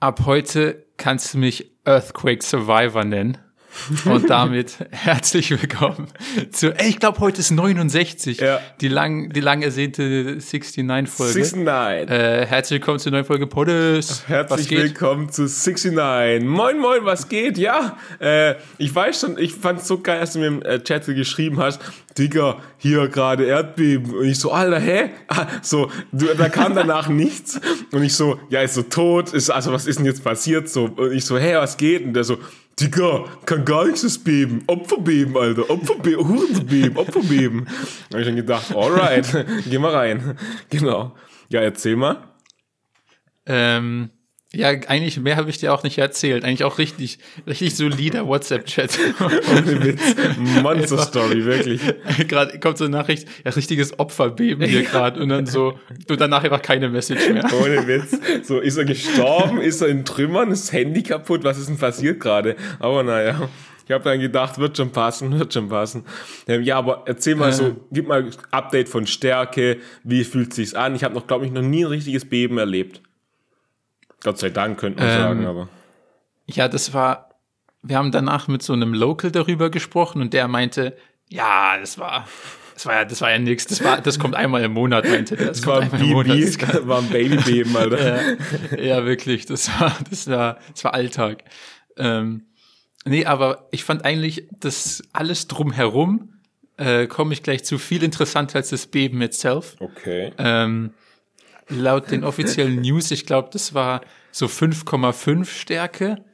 ab heute kannst du mich Earthquake Survivor nennen. Und damit herzlich willkommen zu, ey, ich glaube, heute ist 69, Ja. die lang, die lang ersehnte 69-Folge. 69. Äh, herzlich willkommen zur neuen Folge Poddes. Herzlich willkommen zu 69. Moin, moin, was geht? Ja, äh, ich weiß schon, ich fand's so geil, als du mir im äh, Chat geschrieben hast, Digga, hier gerade Erdbeben. Und ich so, Alter, hä? Ah, so, du, da kam danach nichts. Und ich so, ja, ist so tot, ist, also was ist denn jetzt passiert? So, und ich so, hä, was geht? Und der so, Digga, kann gar nichts das beben. Opferbeben, Alter. Opferbeben, Hurenbeben, Opferbeben. Da hab ich dann gedacht, alright, geh mal rein. Genau. Ja, erzähl mal. Ähm, ja, eigentlich mehr habe ich dir auch nicht erzählt. Eigentlich auch richtig, richtig solider WhatsApp-Chat. Ohne Witz. Monster Story, wirklich. gerade kommt so eine Nachricht, ja, richtiges Opferbeben hier gerade und dann so, du danach einfach keine Message mehr. Ohne Witz. So, ist er gestorben? Ist er in Trümmern? Ist das Handy kaputt? Was ist denn passiert gerade? Aber naja. Ich habe dann gedacht, wird schon passen, wird schon passen. Ähm, ja, aber erzähl mal so, gib mal Update von Stärke, wie fühlt sich's an? Ich habe noch, glaube ich, noch nie ein richtiges Beben erlebt. Gott sei Dank, könnte man Ähm, sagen, aber. Ja, das war, wir haben danach mit so einem Local darüber gesprochen und der meinte, ja, das war, das war ja, das war ja nix, das war, das kommt einmal im Monat, meinte der. Das, Das war ein Monat. Das Baby, war ein Babybeben, Alter. ja, ja, wirklich, das war, das war, das war Alltag. Ähm, nee, aber ich fand eigentlich, das alles drumherum, äh, komme ich gleich zu, viel interessanter als das Beben itself. Okay. Ähm, laut den offiziellen News, ich glaube, das war so 5,5 Stärke,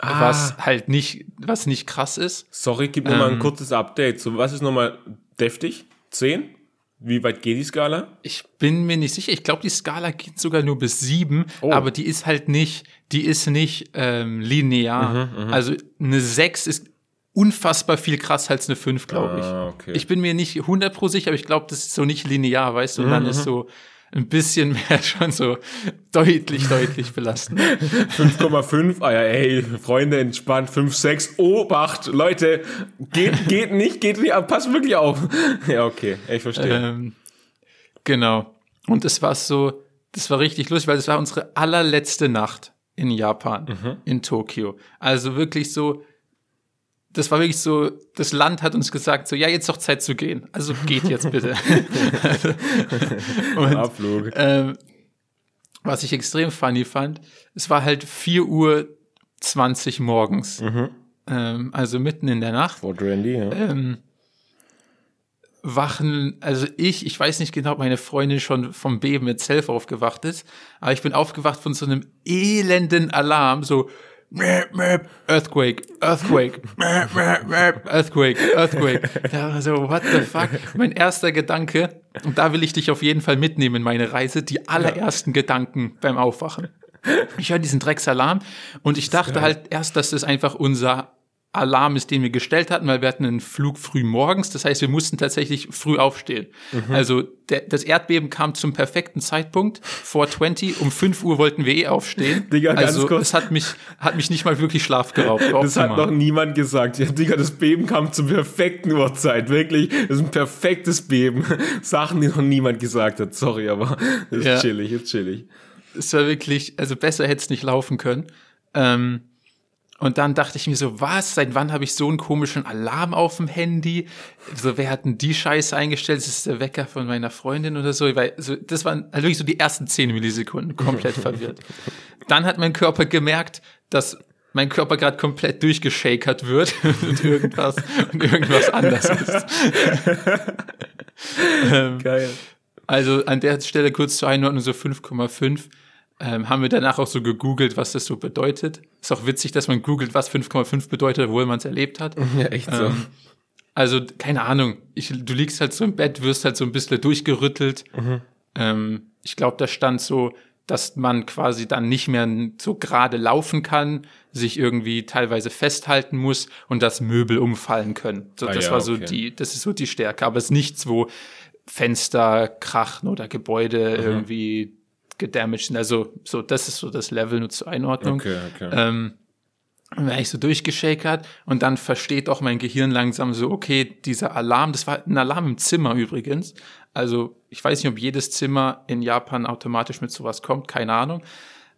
was halt nicht, was nicht krass ist. Sorry, gib mir mal ein Ähm, kurzes Update. So, was ist nochmal deftig? 10? Wie weit geht die Skala? Ich bin mir nicht sicher. Ich glaube, die Skala geht sogar nur bis sieben, Oh. aber die ist halt nicht, die ist nicht ähm, linear. Mhm, also eine sechs ist unfassbar viel krasser als eine fünf, glaube ich. Ah, okay. Ich bin mir nicht 100 pro sicher, aber ich glaube, das ist so nicht linear, weißt du? Und Mhm, dann ist so ein bisschen mehr schon so deutlich, deutlich belastend. 5,5, ah ja, ey, Freunde, entspannt, 5, 6, Obacht, Leute, geht, geht nicht, geht nicht, passt wirklich auf. Ja, okay, ich verstehe. Ähm, genau. Und es war so, das war richtig lustig, weil das war unsere allerletzte Nacht in Japan, Mhm. in Tokio. Also wirklich so, das war wirklich so, das Land hat uns gesagt, so, ja, jetzt doch Zeit zu gehen. Also geht jetzt bitte. Und, Abflug. ähm, was ich extrem funny fand, es war halt 4 Uhr 20 morgens. Mhm. Ähm, also mitten in der Nacht Fort Randy, ja. ähm, wachen, also ich, ich weiß nicht genau, ob meine Freundin schon vom Beben mit Self aufgewacht ist, aber ich bin aufgewacht von so einem elenden Alarm, so Earthquake, Earthquake, Earthquake, Earthquake. Da war so, what the fuck? Mein erster Gedanke, und da will ich dich auf jeden Fall mitnehmen in meine Reise, die allerersten Gedanken beim Aufwachen. Ich höre diesen Drecksalarm und ich dachte halt erst, dass das einfach unser Alarm ist, den wir gestellt hatten, weil wir hatten einen Flug früh morgens. Das heißt, wir mussten tatsächlich früh aufstehen. Mhm. Also der, das Erdbeben kam zum perfekten Zeitpunkt. Vor 20, um 5 Uhr wollten wir eh aufstehen. Digga, ganz also kurz. es hat mich, hat mich nicht mal wirklich Schlaf geraubt. Das hat noch niemand gesagt. Ja, Digga, das Beben kam zur perfekten Uhrzeit. Wirklich, das ist ein perfektes Beben. Sachen, die noch niemand gesagt hat. Sorry, aber ist Ja. chillig, ist chillig. es war wirklich, also besser hätte es nicht laufen können. Ähm, und dann dachte ich mir so, was, seit wann habe ich so einen komischen Alarm auf dem Handy? So, wer hat denn die Scheiße eingestellt? Das ist der Wecker von meiner Freundin oder so. Weil, so das waren halt wirklich so die ersten zehn Millisekunden komplett verwirrt. Dann hat mein Körper gemerkt, dass mein Körper gerade komplett durchgeschakert wird und irgendwas, und irgendwas anders ist. ähm, Geil. also an der Stelle kurz zur Einordnung so 5,5. Ähm, haben wir danach auch so gegoogelt, was das so bedeutet. Ist auch witzig, dass man googelt, was 5,5 bedeutet, obwohl man es erlebt hat. Ja, echt so. Ähm, also, keine Ahnung. Ich, du liegst halt so im Bett, wirst halt so ein bisschen durchgerüttelt. Ähm, ich glaube, da stand so, dass man quasi dann nicht mehr so gerade laufen kann, sich irgendwie teilweise festhalten muss und dass Möbel umfallen können. So, Ah das ja, war so okay. die, das ist so die Stärke. Aber es ist nichts, wo Fenster krachen oder Gebäude Mhm. irgendwie gedamaged sind. Also, so, das ist so das Level nur zur Einordnung. Okay, okay. Ähm, war ich so durchgeschakert und dann versteht auch mein Gehirn langsam so, okay, dieser Alarm, das war ein Alarm im Zimmer übrigens. Also ich weiß nicht, ob jedes Zimmer in Japan automatisch mit sowas kommt, keine Ahnung.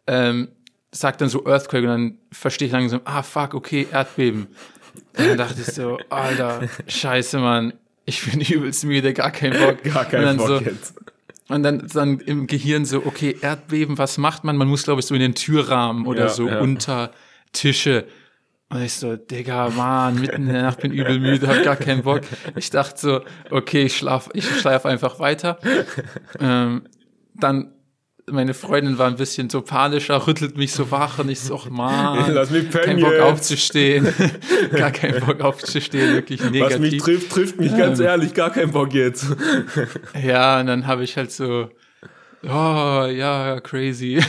Ähm, sagt dann so Earthquake und dann verstehe ich langsam, ah fuck, okay, Erdbeben. Und dann dachte ich so, Alter, scheiße, Mann, ich bin übelst müde, gar kein Bock. Gar keinen Bock so, jetzt. Und dann, dann im Gehirn so, okay, Erdbeben, was macht man? Man muss, glaube ich, so in den Türrahmen oder Ja, so ja. unter Tische. Und ich so, Digga, Mann, mitten in der Nacht bin übel müde, hab gar keinen Bock. Ich dachte so, okay, ich schlaf, ich schlaf einfach weiter. Ähm, dann, meine Freundin war ein bisschen so panischer, rüttelt mich so wach und ich so, ach Mann, Lass mich pennen kein Bock jetzt. aufzustehen. gar keinen Bock aufzustehen, wirklich Was mich negativ. trifft, trifft mich ganz Ähm. ehrlich, gar keinen Bock jetzt. Ja, und dann habe ich halt so, oh, ja, crazy.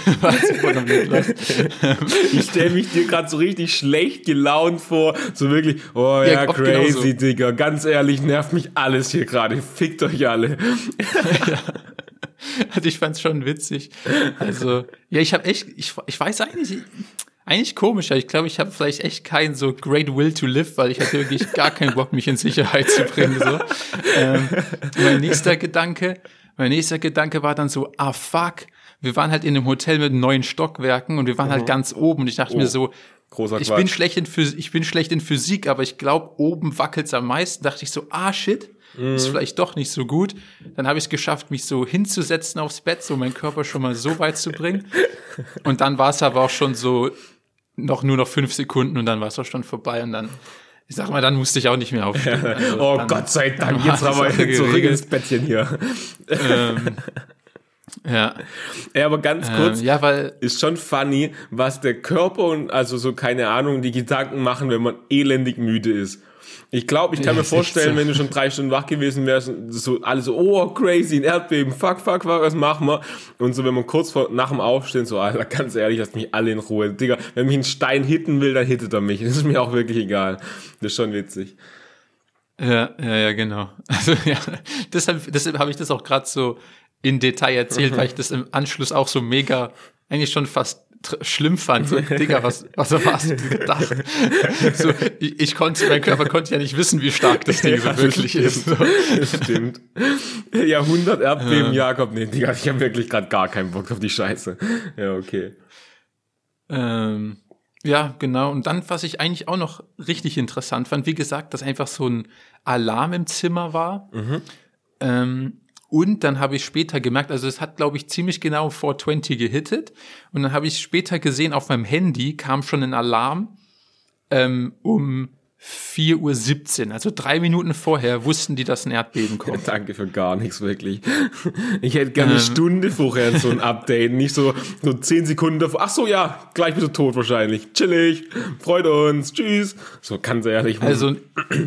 Ich stelle mich dir gerade so richtig schlecht gelaunt vor. So wirklich, oh ja, Ja, crazy, genauso. Digga. Ganz ehrlich, nervt mich alles hier gerade. Fickt euch alle. Also ich fand's schon witzig. Also, ja, ich habe echt, ich, ich weiß eigentlich, eigentlich komisch, aber ich glaube, ich habe vielleicht echt keinen so great will to live, weil ich hatte wirklich gar keinen Bock, mich in Sicherheit zu bringen. So. Ähm, mein nächster Gedanke, mein nächster Gedanke war dann so, ah fuck, wir waren halt in einem Hotel mit neun Stockwerken und wir waren halt ganz oben und ich dachte Oh, mir so, ich Quatsch. bin schlecht in Physik, ich bin schlecht in Physik, aber ich glaube, oben wackelt's am meisten. Dachte ich so, ah shit, ist Mhm. vielleicht doch nicht so gut. Dann habe ich es geschafft, mich so hinzusetzen aufs Bett, so meinen Körper schon mal so weit zu bringen. Und dann war es aber auch schon so noch nur noch fünf Sekunden und dann war es auch schon vorbei und dann, ich sag mal, dann musste ich auch nicht mehr aufstehen. Also oh dann- Gott sei Dank, jetzt haben wir zurück ins Bettchen hier. Ähm, ja, Ja, aber ganz kurz, ähm, ja, weil ist schon funny, was der Körper und also so keine Ahnung, die Gedanken machen, wenn man elendig müde ist. Ich glaube, ich kann mir vorstellen, wenn du schon drei Stunden wach gewesen wärst, so alle so, oh crazy, ein Erdbeben, fuck, fuck, fuck, was machen wir? Und so, wenn man kurz vor nach dem Aufstehen so, Alter, ganz ehrlich, lasst mich alle in Ruhe, Digga. Wenn mich ein Stein hitten will, dann hittet er mich. Das ist mir auch wirklich egal. Das ist schon witzig. Ja, ja, ja, genau. Also ja, deshalb, deshalb habe ich das auch gerade so in Detail erzählt, weil ich das im Anschluss auch so mega, eigentlich schon fast schlimm fand. So, Digga, was, was hast du gedacht? So, ich, ich konnte, mein Körper konnte ja nicht wissen, wie stark das Ding Ja, so wirklich stimmt. ist. So. Das stimmt. Jahrhundert Erdbeben, Jakob, nee, Digga, ich habe wirklich gerade gar keinen Bock auf die Scheiße. Ja, okay. Ähm, ja, genau. Und dann, was ich eigentlich auch noch richtig interessant fand, wie gesagt, dass einfach so ein Alarm im Zimmer war. Ähm, und dann habe ich später gemerkt, also es hat, glaube ich, ziemlich genau 420 gehittet. Und dann habe ich später gesehen, auf meinem Handy kam schon ein Alarm ähm, um 4.17 Uhr. Also drei Minuten vorher wussten die, dass ein Erdbeben kommt. Danke für gar nichts, wirklich. Ich hätte gerne eine Ähm. Stunde vorher so ein Update, nicht so nur zehn Sekunden davor. Ach so, ja, gleich bist du tot wahrscheinlich. Chillig, freut uns, tschüss. So ganz ehrlich. Also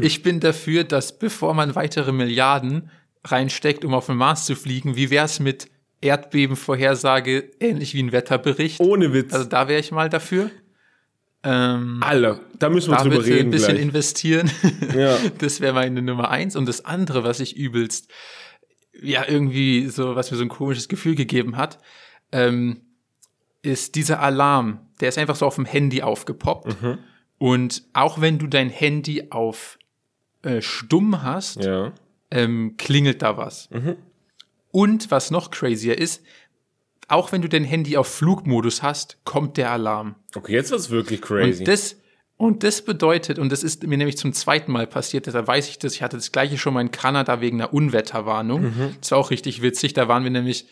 ich bin dafür, dass bevor man weitere Milliarden reinsteckt, um auf den Mars zu fliegen, wie wär's mit Erdbebenvorhersage, ähnlich wie ein Wetterbericht? ohne Witz. Also da wäre ich mal dafür. Ähm, Alter, da müssen wir da drüber bitte ein reden bisschen gleich. investieren. Ja. Das wäre meine Nummer eins. Und das andere, was ich übelst, ja, irgendwie so, was mir so ein komisches Gefühl gegeben hat, ähm, ist dieser Alarm. Der ist einfach so auf dem Handy aufgepoppt. Mhm. Und auch wenn du dein Handy auf äh, stumm hast, Ja. Ähm, klingelt da was. Mhm. Und was noch crazier ist, auch wenn du dein Handy auf Flugmodus hast, kommt der Alarm. Okay, jetzt wird's wirklich crazy. Und das, und das bedeutet, und das ist mir nämlich zum zweiten Mal passiert, da weiß ich das, ich hatte das gleiche schon mal in Kanada wegen einer Unwetterwarnung. Mhm. Das war auch richtig witzig, da waren wir nämlich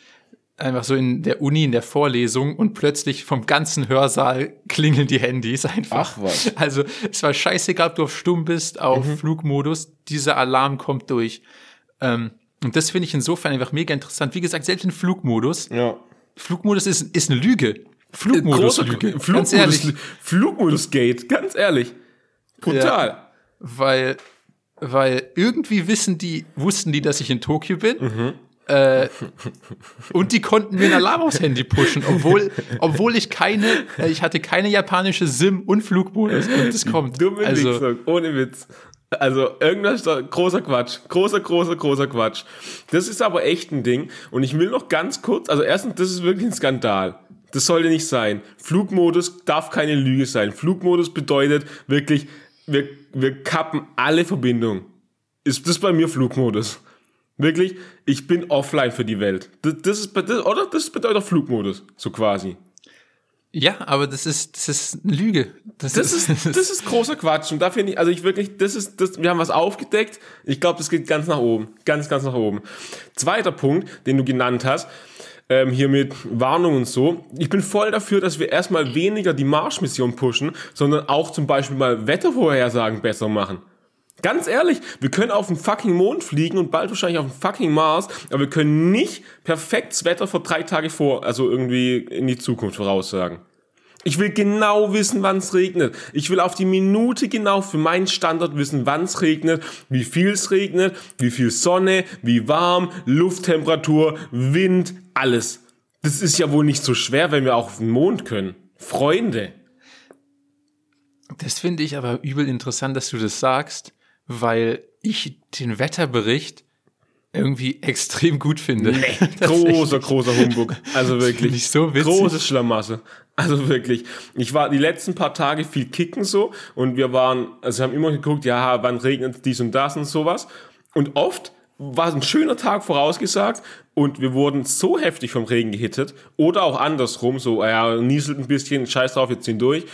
einfach so in der Uni, in der Vorlesung und plötzlich vom ganzen Hörsaal klingeln die Handys einfach. Ach, was. Also es war scheißegal, ob du auf Stumm bist, auf Mhm. Flugmodus, dieser Alarm kommt durch. Ähm, und das finde ich insofern einfach mega interessant. Wie gesagt, selbst in Flugmodus, ja. Flugmodus ist, ist eine Lüge. Flugmodus-Lüge. Ganz Flugmodus, ehrlich. Flugmodus Gate, ganz ehrlich. Brutal. weil, weil irgendwie wissen die, wussten die, dass ich in Tokio bin. Mhm. Äh, und die konnten mir ein Alarm aufs Handy pushen, obwohl, obwohl ich keine, äh, ich hatte keine japanische SIM und Flugmodus und das kommt. Dumme also, ohne Witz. Also irgendwas großer Quatsch. Großer, großer, großer Quatsch. Das ist aber echt ein Ding. Und ich will noch ganz kurz, also erstens, das ist wirklich ein Skandal. Das sollte nicht sein. Flugmodus darf keine Lüge sein. Flugmodus bedeutet wirklich, wir, wir kappen alle Verbindungen. Ist das bei mir Flugmodus? Wirklich, ich bin offline für die Welt. Das, das ist, das, oder? Das bedeutet auch Flugmodus, so quasi. Ja, aber das ist, das ist eine Lüge. Das, das ist, das ist großer Quatsch. Und da finde ich, also ich wirklich, das ist, das, wir haben was aufgedeckt. Ich glaube, das geht ganz nach oben. Ganz, ganz nach oben. Zweiter Punkt, den du genannt hast, ähm, hier mit Warnung und so. Ich bin voll dafür, dass wir erstmal weniger die Marschmission pushen, sondern auch zum Beispiel mal Wettervorhersagen besser machen. Ganz ehrlich, wir können auf den fucking Mond fliegen und bald wahrscheinlich auf den fucking Mars, aber wir können nicht perfektes Wetter vor drei Tage vor, also irgendwie in die Zukunft voraussagen. Ich will genau wissen, wann es regnet. Ich will auf die Minute genau für meinen Standort wissen, wann es regnet, wie viel es regnet, wie viel Sonne, wie warm, Lufttemperatur, Wind, alles. Das ist ja wohl nicht so schwer, wenn wir auch auf den Mond können. Freunde. Das finde ich aber übel interessant, dass du das sagst, weil ich den Wetterbericht irgendwie extrem gut finde. Nee, großer, großer Humbug. Also wirklich. Nicht so witzig. Großes Schlamasse. Also wirklich. Ich war die letzten paar Tage viel kicken so und wir waren, also haben immer geguckt, ja, wann regnet dies und das und sowas. Und oft war es ein schöner Tag vorausgesagt und wir wurden so heftig vom Regen gehittet oder auch andersrum, so, ja, nieselt ein bisschen, scheiß drauf, wir ziehen durch.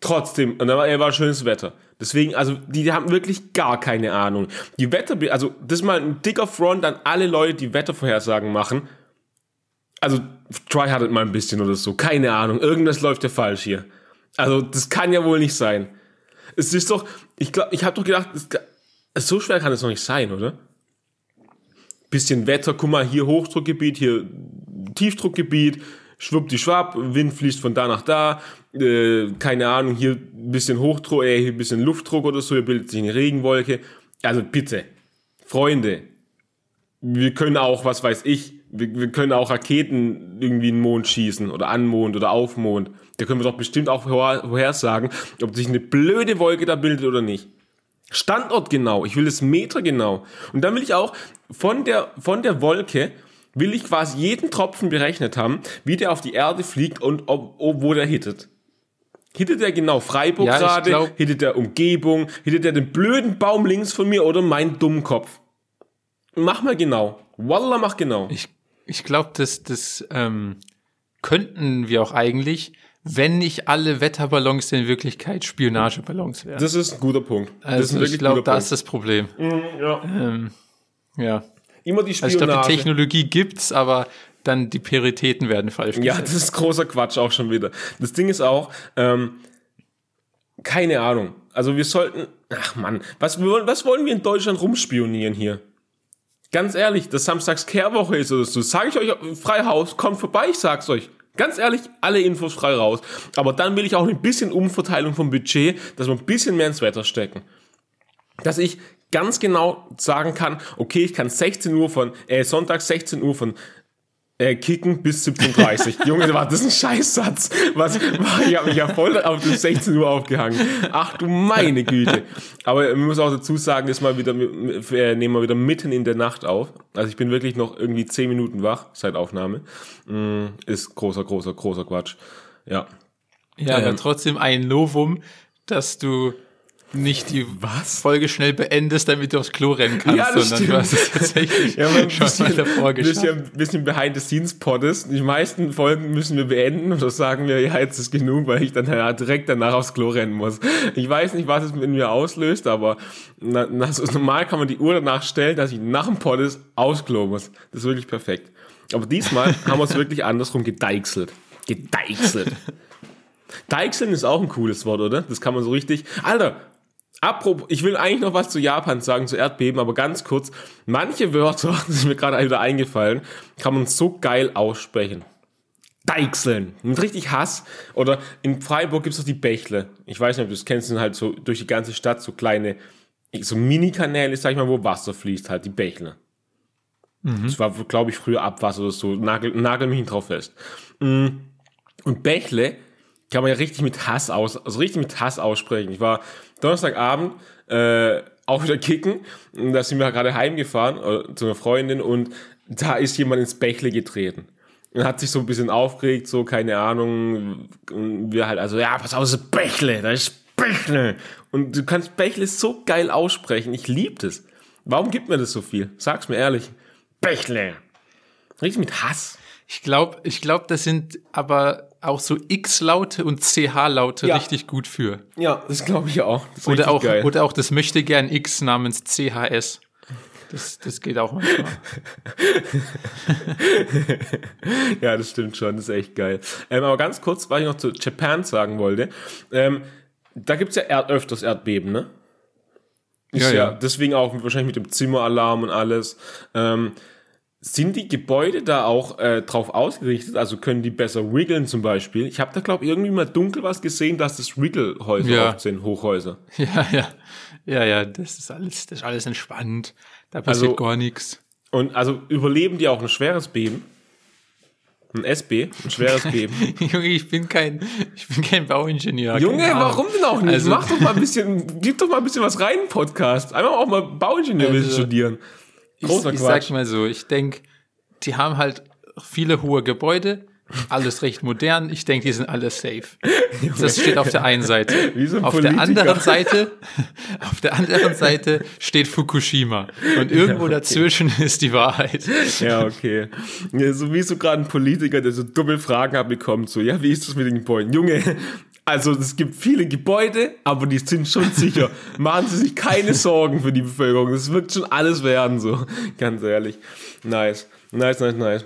Trotzdem, und dann war, war schönes Wetter. Deswegen, also, die, haben wirklich gar keine Ahnung. Die Wetter, also, das ist mal ein dicker Front an alle Leute, die Wettervorhersagen machen. Also, tryhardet mal ein bisschen oder so. Keine Ahnung. Irgendwas läuft ja falsch hier. Also, das kann ja wohl nicht sein. Es ist doch, ich glaube, ich habe doch gedacht, es, so schwer kann es noch nicht sein, oder? Bisschen Wetter, guck mal, hier Hochdruckgebiet, hier Tiefdruckgebiet, schwuppdischwapp, Wind fließt von da nach da, äh, keine Ahnung, hier ein bisschen Hochdruck, äh, hier ein bisschen Luftdruck oder so, hier bildet sich eine Regenwolke. Also bitte, Freunde, wir können auch, was weiß ich, wir, wir können auch Raketen irgendwie in den Mond schießen oder an Mond oder auf Mond. Da können wir doch bestimmt auch vorhersagen, ob sich eine blöde Wolke da bildet oder nicht. Standort genau, ich will das Meter genau. Und dann will ich auch von der, von der Wolke will ich quasi jeden Tropfen berechnet haben, wie der auf die Erde fliegt und ob, ob wo der hittet. Hittet der genau Freiburg Ja, gerade? Hittet der Umgebung? Hittet der den blöden Baum links von mir oder meinen dummen Kopf? Mach mal genau. Wallah, mach genau. Ich, ich glaube, das, das ähm, könnten wir auch eigentlich, wenn nicht alle Wetterballons in Wirklichkeit Spionageballons wären. Das ist ein guter Punkt. das ist also ich glaube, da ist das Problem. Punkt. Ja. Ähm, ja. Immer die Also ich glaube, Spionage. die Technologie gibt's, aber dann die Prioritäten werden falsch Ja, das ist großer Quatsch auch schon wieder. Das Ding ist auch, ähm, keine Ahnung. Also wir sollten, ach Mann, was, was wollen wir in Deutschland rumspionieren hier? Ganz ehrlich, dass samstags Kehrwoche ist oder so, sage ich euch frei Haus, kommt vorbei, ich sag's euch. Ganz ehrlich, alle Infos frei raus. Aber dann will ich auch ein bisschen Umverteilung vom Budget, dass wir ein bisschen mehr ins Wetter stecken. Dass ich ganz genau sagen kann, okay, ich kann 16 Uhr von, äh, Sonntag 16 Uhr von äh, kicken bis 17.30 Junge, war das ein Scheißsatz. Was, war, ich habe mich ja voll auf das 16 Uhr aufgehangen. Ach du meine Güte. Aber man muss auch dazu sagen, ist mal wieder, äh, nehmen wir wieder mitten in der Nacht auf. Also ich bin wirklich noch irgendwie 10 Minuten wach seit Aufnahme. Mm, ist großer, großer, großer Quatsch. Ja. Ja, aber Ähm. trotzdem ein Novum, dass du nicht die Folge schnell beendest, damit du aufs Klo rennen kannst, Ja, das sondern du hast es tatsächlich Ja, ein schon bisschen, mal davor geschafft. bisschen, bisschen behind the scenes Pod ist. Die meisten Folgen müssen wir beenden oder sagen wir, ja, jetzt ist genug, weil ich dann ja direkt danach aufs Klo rennen muss. Ich weiß nicht, was es in mir auslöst, aber na, na, so normal kann man die Uhr danach stellen, dass ich nach dem Pod ist aufs Klo muss. Das ist wirklich perfekt. Aber diesmal haben wir es wirklich andersrum gedeichselt. Gedeichselt. Deichseln ist auch ein cooles Wort, oder? Das kann man so richtig. Alter, apropos, ich will eigentlich noch was zu Japan sagen, zu Erdbeben, aber ganz kurz. Manche Wörter, das ist mir gerade wieder eingefallen, kann man so geil aussprechen. Deichseln. Mit richtig Hass. Oder in Freiburg gibt es doch die Bächle. Ich weiß nicht, ob du das kennst, sind halt so durch die ganze Stadt so kleine, so Mini-Kanäle, sag ich mal, wo Wasser fließt, halt die Bächle. Das war, glaube ich, früher Abwasser oder so. Nagel, nagel mich nicht drauf fest. Mm. Und Bächle kann man ja richtig mit Hass aus, also richtig mit Hass aussprechen. Ich war Donnerstagabend äh, auch wieder kicken und da sind wir gerade heimgefahren äh, zu einer Freundin und da ist jemand ins Bächle getreten. Und hat sich so ein bisschen aufgeregt, so, keine Ahnung, und wir halt, also, ja, pass auf, das ist Bächle, das ist Bächle. Und du kannst Bächle so geil aussprechen, ich lieb das. Warum gibt mir das so viel? Sag's mir ehrlich. Bächle. Richtig mit Hass. Ich glaube, ich glaub, das sind aber auch so X-Laute und CH-Laute Ja. richtig gut für. Ja, das glaube ich auch. Oder auch, geil. oder auch das möchte gern X namens CHS. Das, das geht auch manchmal. Ja, das stimmt schon, das ist echt geil. Ähm, aber ganz kurz, was ich noch zu Japan sagen wollte. Ähm, da gibt's ja Erd öfters Erdbeben, ne? Ja, ja, ja. Deswegen auch wahrscheinlich mit dem Zimmeralarm und alles. Ähm, sind die Gebäude da auch äh, drauf ausgerichtet? Also können die besser wiggeln zum Beispiel? Ich habe da, glaube ich, irgendwie mal dunkel was gesehen, dass das Wiggle-Häuser Ja. oft sind, Hochhäuser. Ja, ja. Ja, ja, das ist alles, das ist alles entspannt. Da passiert Also- gar nichts. Und also überleben die auch ein schweres Beben? Ein SB, ein schweres Beben. Junge, ich bin kein, ich bin kein Bauingenieur. Junge, warum denn auch nicht? Also- Mach doch mal ein bisschen, gib doch mal ein bisschen was rein Podcast. Einfach auch mal Bauingenieurwesen Also, studieren. Ich, Großer ich Quatsch. sag mal so, ich denke, die haben halt viele hohe Gebäude, alles recht modern. Ich denke, die sind alle safe. Das steht auf der einen Seite. So ein auf Politiker. der anderen Seite, auf der anderen Seite steht Fukushima. Und irgendwo dazwischen ist die Wahrheit. Ja, okay. Ja, so wie so gerade ein Politiker, der so dumme Fragen abbekommt, so, ja, wie ist das mit den Gebäuden? Junge, also es gibt viele Gebäude, aber die sind schon sicher. Machen Sie sich keine Sorgen für die Bevölkerung. Das wird schon alles werden, so. Ganz ehrlich. Nice. Nice, nice, nice.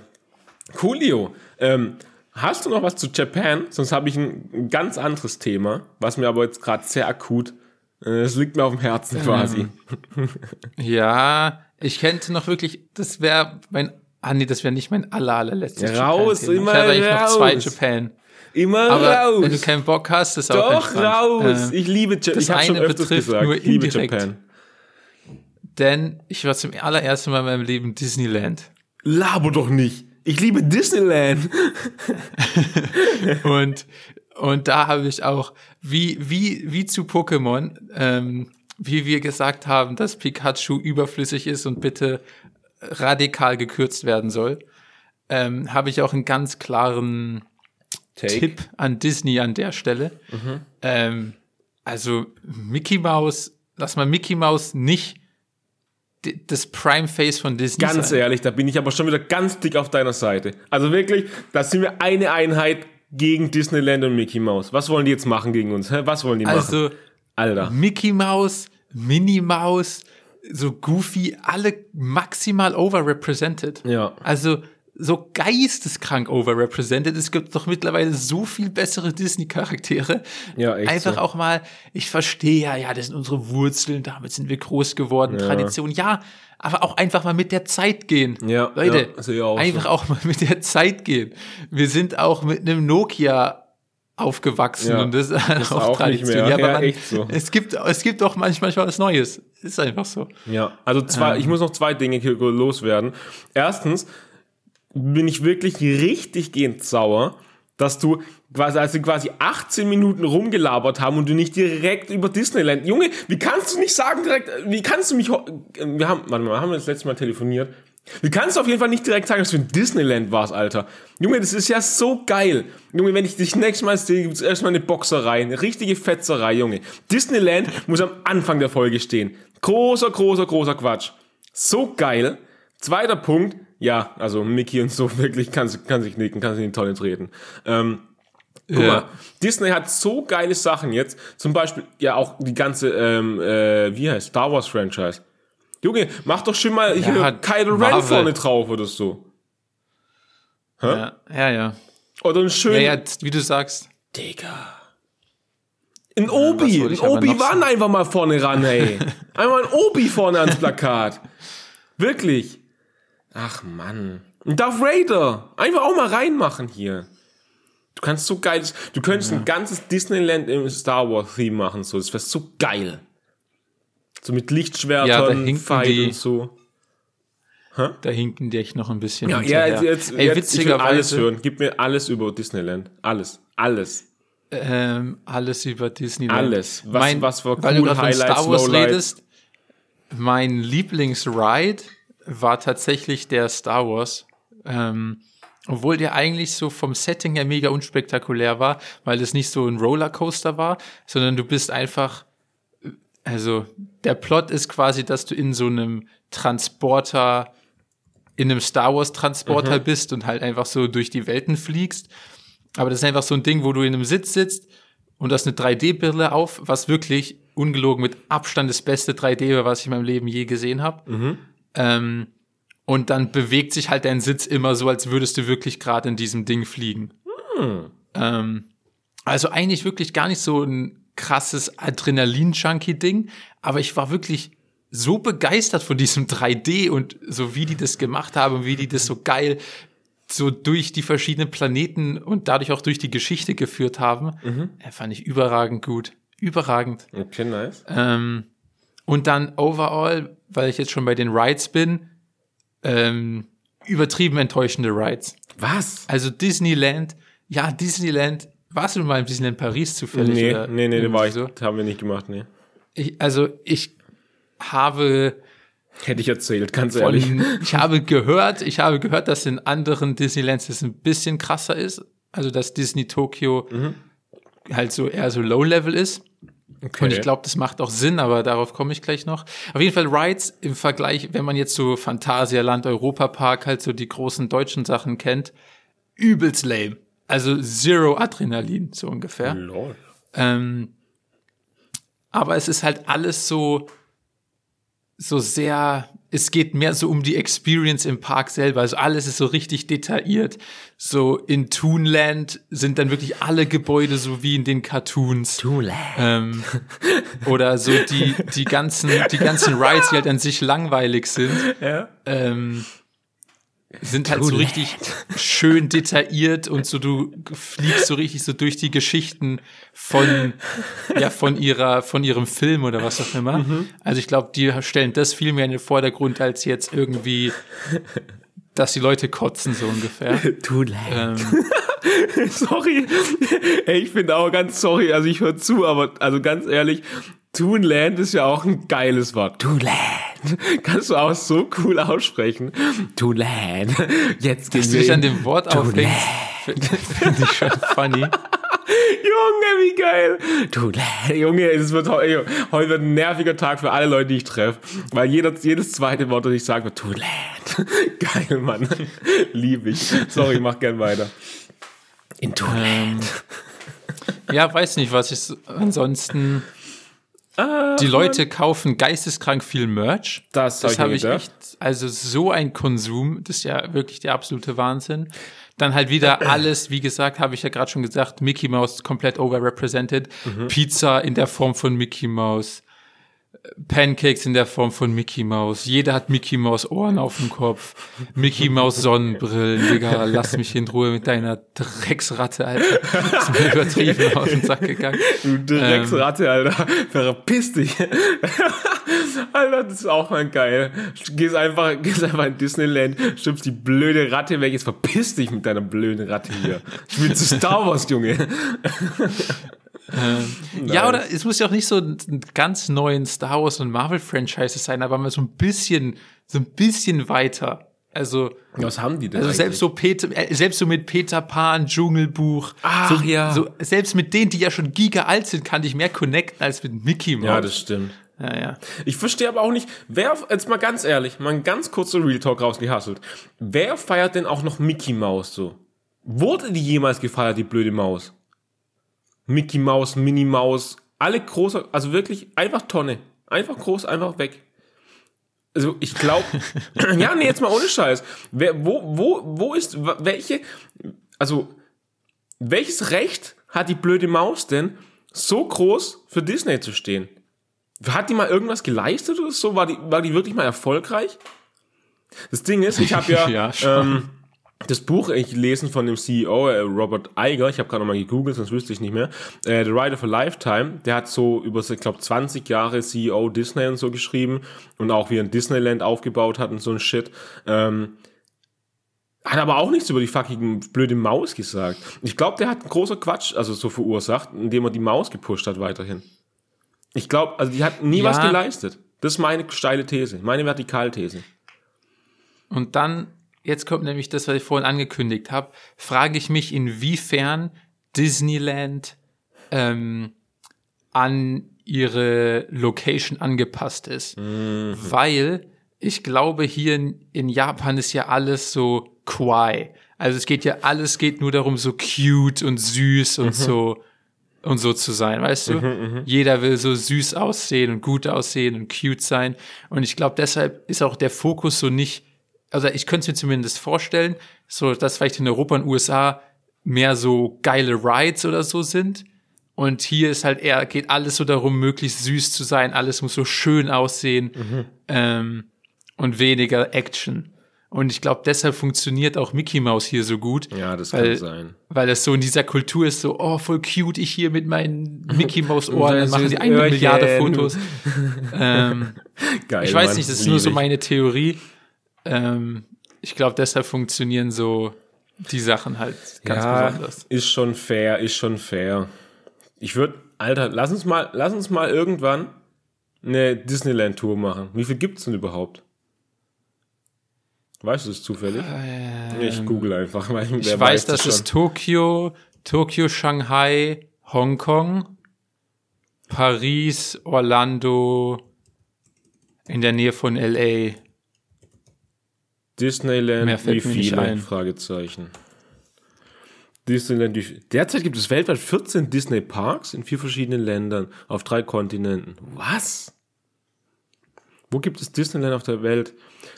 Coolio. Ähm, hast du noch was zu Japan? Sonst habe ich ein, ganz anderes Thema, was mir aber jetzt gerade sehr akut, äh, es liegt mir auf dem Herzen quasi. Ja, ich könnte noch wirklich, das wäre mein, ah nee, das wäre nicht mein aller, allerletztes Raus, Japan-Thema. immer Ich habe eigentlich noch zwei. Japan. Immer Aber raus. wenn du keinen Bock hast, ist auch Doch, raus! Äh, ich liebe Japan. das Ich habe schon eine öfters betrifft gesagt, nur ich liebe. Japan. denn ich war zum allerersten Mal in meinem Leben Disneyland. Laber doch nicht. Ich liebe Disneyland. Und, und da habe ich auch, wie, wie, wie zu Pokémon, ähm, wie wir gesagt haben, dass Pikachu überflüssig ist und bitte radikal gekürzt werden soll, ähm, habe ich auch einen ganz klaren Tipp an Disney an der Stelle. Ähm, also Mickey Mouse, lass mal Mickey Mouse nicht das Prime Face von Disney Ganz sein. ehrlich, da bin ich aber schon wieder ganz dick auf deiner Seite. Also wirklich, da sind wir eine Einheit gegen Disneyland und Mickey Mouse. Was wollen die jetzt machen gegen uns? Was wollen die machen? Also Alter. Mickey Mouse, Minnie Mouse, so Goofy, alle maximal overrepresented. Ja. Also so geisteskrank overrepresented. Es gibt doch mittlerweile so viel bessere Disney-Charaktere. Ja, echt Einfach so. auch mal, ich verstehe ja, ja, das sind unsere Wurzeln, damit sind wir groß geworden, Tradition, ja, aber auch einfach mal mit der Zeit gehen. Ja, Leute, ja, auch einfach so. auch mal mit der Zeit gehen. Wir sind auch mit einem Nokia aufgewachsen Ja, und das ist, ist auch, auch nicht Tradition. mehr. aber Ja, man, echt so. Es gibt, es gibt auch manchmal was Neues. Ist einfach so. Ja, also zwei, Ähm. ich muss noch zwei Dinge hier loswerden. Erstens bin ich wirklich richtig gehend sauer, dass du quasi, als wir quasi 18 Minuten rumgelabert haben und du nicht direkt über Disneyland. Junge, wie kannst du nicht sagen direkt, wie kannst du mich, ho- wir haben, warte mal, haben wir das letzte Mal telefoniert? Wie kannst du auf jeden Fall nicht direkt sagen, dass du in Disneyland warst, Alter? Junge, das ist ja so geil. Junge, wenn ich dich nächstes Mal sehe, gibt's erstmal eine Boxerei, eine richtige Fetzerei, Junge. Disneyland muss am Anfang der Folge stehen. Großer, großer, großer Quatsch. So geil. Zweiter Punkt, ja, also Mickey und so wirklich kann, kann sich nicken, kann sich in die Tonne treten. Ähm, Guck Ja. mal, Disney hat so geile Sachen jetzt. Zum Beispiel ja auch die ganze, ähm, äh, wie heißt Star Wars Franchise. Junge, mach doch schon mal hier hat Kylo Ren vorne drauf oder so. Ja, ja, ja. Oder ein schön, Ja, ja, wie du sagst. Digga. Ein Obi, ein Obi-Wan einfach mal vorne ran, ey. Einmal ein Obi vorne ans Plakat. Wirklich. Ach Mann. Und Darth Vader. Einfach auch mal reinmachen hier. Du kannst so geiles, du könntest ein ganzes Disneyland im Star Wars Theme machen, so. Das wäre so geil. So mit Ja, Lichtschwertern, hinken Fight die- und so. Da hinken die echt noch ein bisschen. Ja, ja hinterher. jetzt, jetzt, Ey, jetzt ich will alles hören. Gib mir alles über Disneyland. Alles. Alles. ähm, alles über Disneyland. Alles. Was- was war weil du cool, gerade von Highlights, Star Wars Lowlights? redest, mein Lieblingsride war tatsächlich der Star Wars. Ähm, obwohl der eigentlich so vom Setting her mega unspektakulär war, weil es nicht so ein Rollercoaster war, sondern du bist einfach, also der Plot ist quasi, dass du in so einem Transporter, in einem Star Wars Transporter bist und halt einfach so durch die Welten fliegst. Aber das ist einfach so ein Ding, wo du in einem Sitz sitzt und hast eine 3D-Brille auf, was wirklich ungelogen mit Abstand das beste 3D war, was ich in meinem Leben je gesehen habe. Ähm, und dann bewegt sich halt dein Sitz immer so, als würdest du wirklich gerade in diesem Ding fliegen. Ähm, also eigentlich wirklich gar nicht so ein krasses Adrenalin-Junkie-Ding, aber ich war wirklich so begeistert von diesem 3D und so wie die das gemacht haben, wie die das so geil so durch die verschiedenen Planeten und dadurch auch durch die Geschichte geführt haben, äh, fand ich überragend gut. Überragend. Okay, nice. Ähm, und dann overall, weil ich jetzt schon bei den Rides bin, ähm, übertrieben enttäuschende Rides. Was? Also Disneyland, ja, Disneyland, warst du mal im Disneyland Paris zufällig? Nee, oder nee, nee, da war ich, so? das haben wir nicht gemacht, nee. Ich, also ich habe Hätte ich erzählt, ganz ehrlich. von, ich habe gehört, ich habe gehört, dass in anderen Disneylands es ein bisschen krasser ist. Also dass Disney Tokyo Mhm. halt so eher so Low Level ist. Okay. Und ich glaube, das macht auch Sinn, aber darauf komme ich gleich noch. Auf jeden Fall Rides im Vergleich, wenn man jetzt so Phantasialand, Europa Park, halt so die großen deutschen Sachen kennt, übelst lame. Also Zero Adrenalin, so ungefähr. Lol. Ähm, aber es ist halt alles so, so sehr, es geht mehr so um die Experience im Park selber. Also alles ist so richtig detailliert. So in Toonland sind dann wirklich alle Gebäude so wie in den Cartoons. Ähm, oder so die, die ganzen, die ganzen Rides, die halt an sich langweilig sind. Ja. Ähm, sind halt so richtig schön detailliert und so du fliegst so richtig so durch die Geschichten von ja von ihrer von ihrem Film oder was auch immer. Also ich glaube, die stellen das viel mehr in den Vordergrund als jetzt irgendwie dass die Leute kotzen so ungefähr. Too late. Ähm, sorry. Ey, ich finde auch ganz sorry, also ich höre zu, aber also ganz ehrlich, Toonland ist ja auch ein geiles Wort. Toonland. Kannst du auch so cool aussprechen. Toonland. Jetzt gehen dass du wir dich an in dem Wort aufhängst, finde find ich schon funny. Junge, wie geil. Toonland. Junge, es wird heute wird ein nerviger Tag für alle Leute, die ich treffe. Weil jeder, jedes zweite Wort, das ich sage, wird Toonland. Geil, Mann. Lieb ich. Sorry, mach gern weiter. In Toonland. Ähm, ja, weiß nicht, was ich so- ansonsten. Ah, Die Leute kaufen geisteskrank viel Merch. Das hab das ich habe ich gedacht. echt, also so ein Konsum, das ist ja wirklich der absolute Wahnsinn. Dann halt wieder alles, wie gesagt, habe ich ja gerade schon gesagt, Mickey Mouse komplett overrepresented. Mhm. Pizza in der Form von Mickey Mouse. Pancakes in der Form von Mickey Mouse. Jeder hat Mickey Mouse Ohren auf dem Kopf. Mickey Mouse Sonnenbrillen. Digga, lass mich in Ruhe mit deiner Drecksratte, Alter. Das ist mir übertrieben aus dem Sack gegangen. Du Drecksratte, Alter. Verpiss dich. Alter, das ist auch mal geil. Gehst einfach, gehst einfach in Disneyland, schimpfst die blöde Ratte weg, jetzt verpiss dich mit deiner blöden Ratte hier. Ich will zu Star Wars, Junge. Ja, oder es muss ja auch nicht so ein ganz neuen Star Wars und Marvel Franchises sein, aber mal so ein bisschen, so ein bisschen weiter. Also, Was haben die denn also eigentlich? selbst so Peter, äh, selbst so mit Peter Pan, Dschungelbuch, Ach, so, ja. so, selbst mit denen, die ja schon giga alt sind, kann ich mehr connecten als mit Mickey Mouse. ja, das stimmt. ja, ja. Ich verstehe aber auch nicht, wer, jetzt mal ganz ehrlich, mal ein ganz kurzer Real Talk rausgehasselt. Wer feiert denn auch noch Mickey Mouse so? Wurde die jemals gefeiert, die blöde Maus? Mickey Mouse, Minnie Maus, alle große, also wirklich einfach Tonne. Einfach groß, einfach weg. Also ich glaube, ja, nee, jetzt mal ohne Scheiß. Wer, wo, wo, wo ist, welche, also welches Recht hat die blöde Maus denn, so groß für Disney zu stehen? Hat die mal irgendwas geleistet oder so? War die, war die wirklich mal erfolgreich? Das Ding ist, ich habe ja, Ja, ähm, das Buch ich lesen von dem CEO äh, Robert Iger, ich habe gerade nochmal gegoogelt, sonst wüsste ich nicht mehr, äh, The Ride of a Lifetime, der hat so über, ich glaube, 20 Jahre CEO Disney und so geschrieben und auch wie er ein Disneyland aufgebaut hat und so ein Shit. Ähm, hat aber auch nichts über die fucking blöde Maus gesagt. Ich glaube, der hat einen großer Quatsch, also so verursacht, indem er die Maus gepusht hat weiterhin. Ich glaube, also die hat nie Ja. was geleistet. Das ist meine steile These, meine Vertikalthese. Und dann, jetzt kommt nämlich das, was ich vorhin angekündigt habe, frage ich mich, inwiefern Disneyland ähm, an ihre Location angepasst ist. Weil ich glaube, hier in, in Japan ist ja alles so Kawaii. Also es geht ja alles geht nur darum, so cute und süß und so und so zu sein, weißt du? Jeder will so süß aussehen und gut aussehen und cute sein. Und ich glaube, deshalb ist auch der Fokus so nicht, also ich könnte es mir zumindest vorstellen, so dass vielleicht in Europa und USA mehr so geile Rides oder so sind. Und hier ist halt eher, geht alles so darum, möglichst süß zu sein, alles muss so schön aussehen ähm, und weniger Action. Und ich glaube, deshalb funktioniert auch Mickey Mouse hier so gut. Ja, das weil, kann sein. Weil es so in dieser Kultur ist, so, oh, voll cute, ich hier mit meinen Mickey Mouse Ohren, dann machen die eine. Milliarde Fotos. ähm, Geil, ich weiß Mann, nicht, das ist nur so meine Theorie. Ähm, ich glaube, deshalb funktionieren so die Sachen halt ganz ja, besonders. Ist schon fair, ist schon fair. Ich würde, Alter, lass uns mal, lass uns mal irgendwann eine Disneyland-Tour machen. Wie viel gibt's denn überhaupt? Weißt du es zufällig? ich google einfach, weil Ähm, Ich weiß, dass es Tokio, Tokio, Shanghai, Hongkong, Paris, Orlando, in der Nähe von LA. Disneyland, wie viele? Fragezeichen. Disneyland, wie derzeit gibt es weltweit 14 Disney Parks in vier verschiedenen Ländern auf drei Kontinenten. Was? Wo gibt es Disneyland auf der Welt?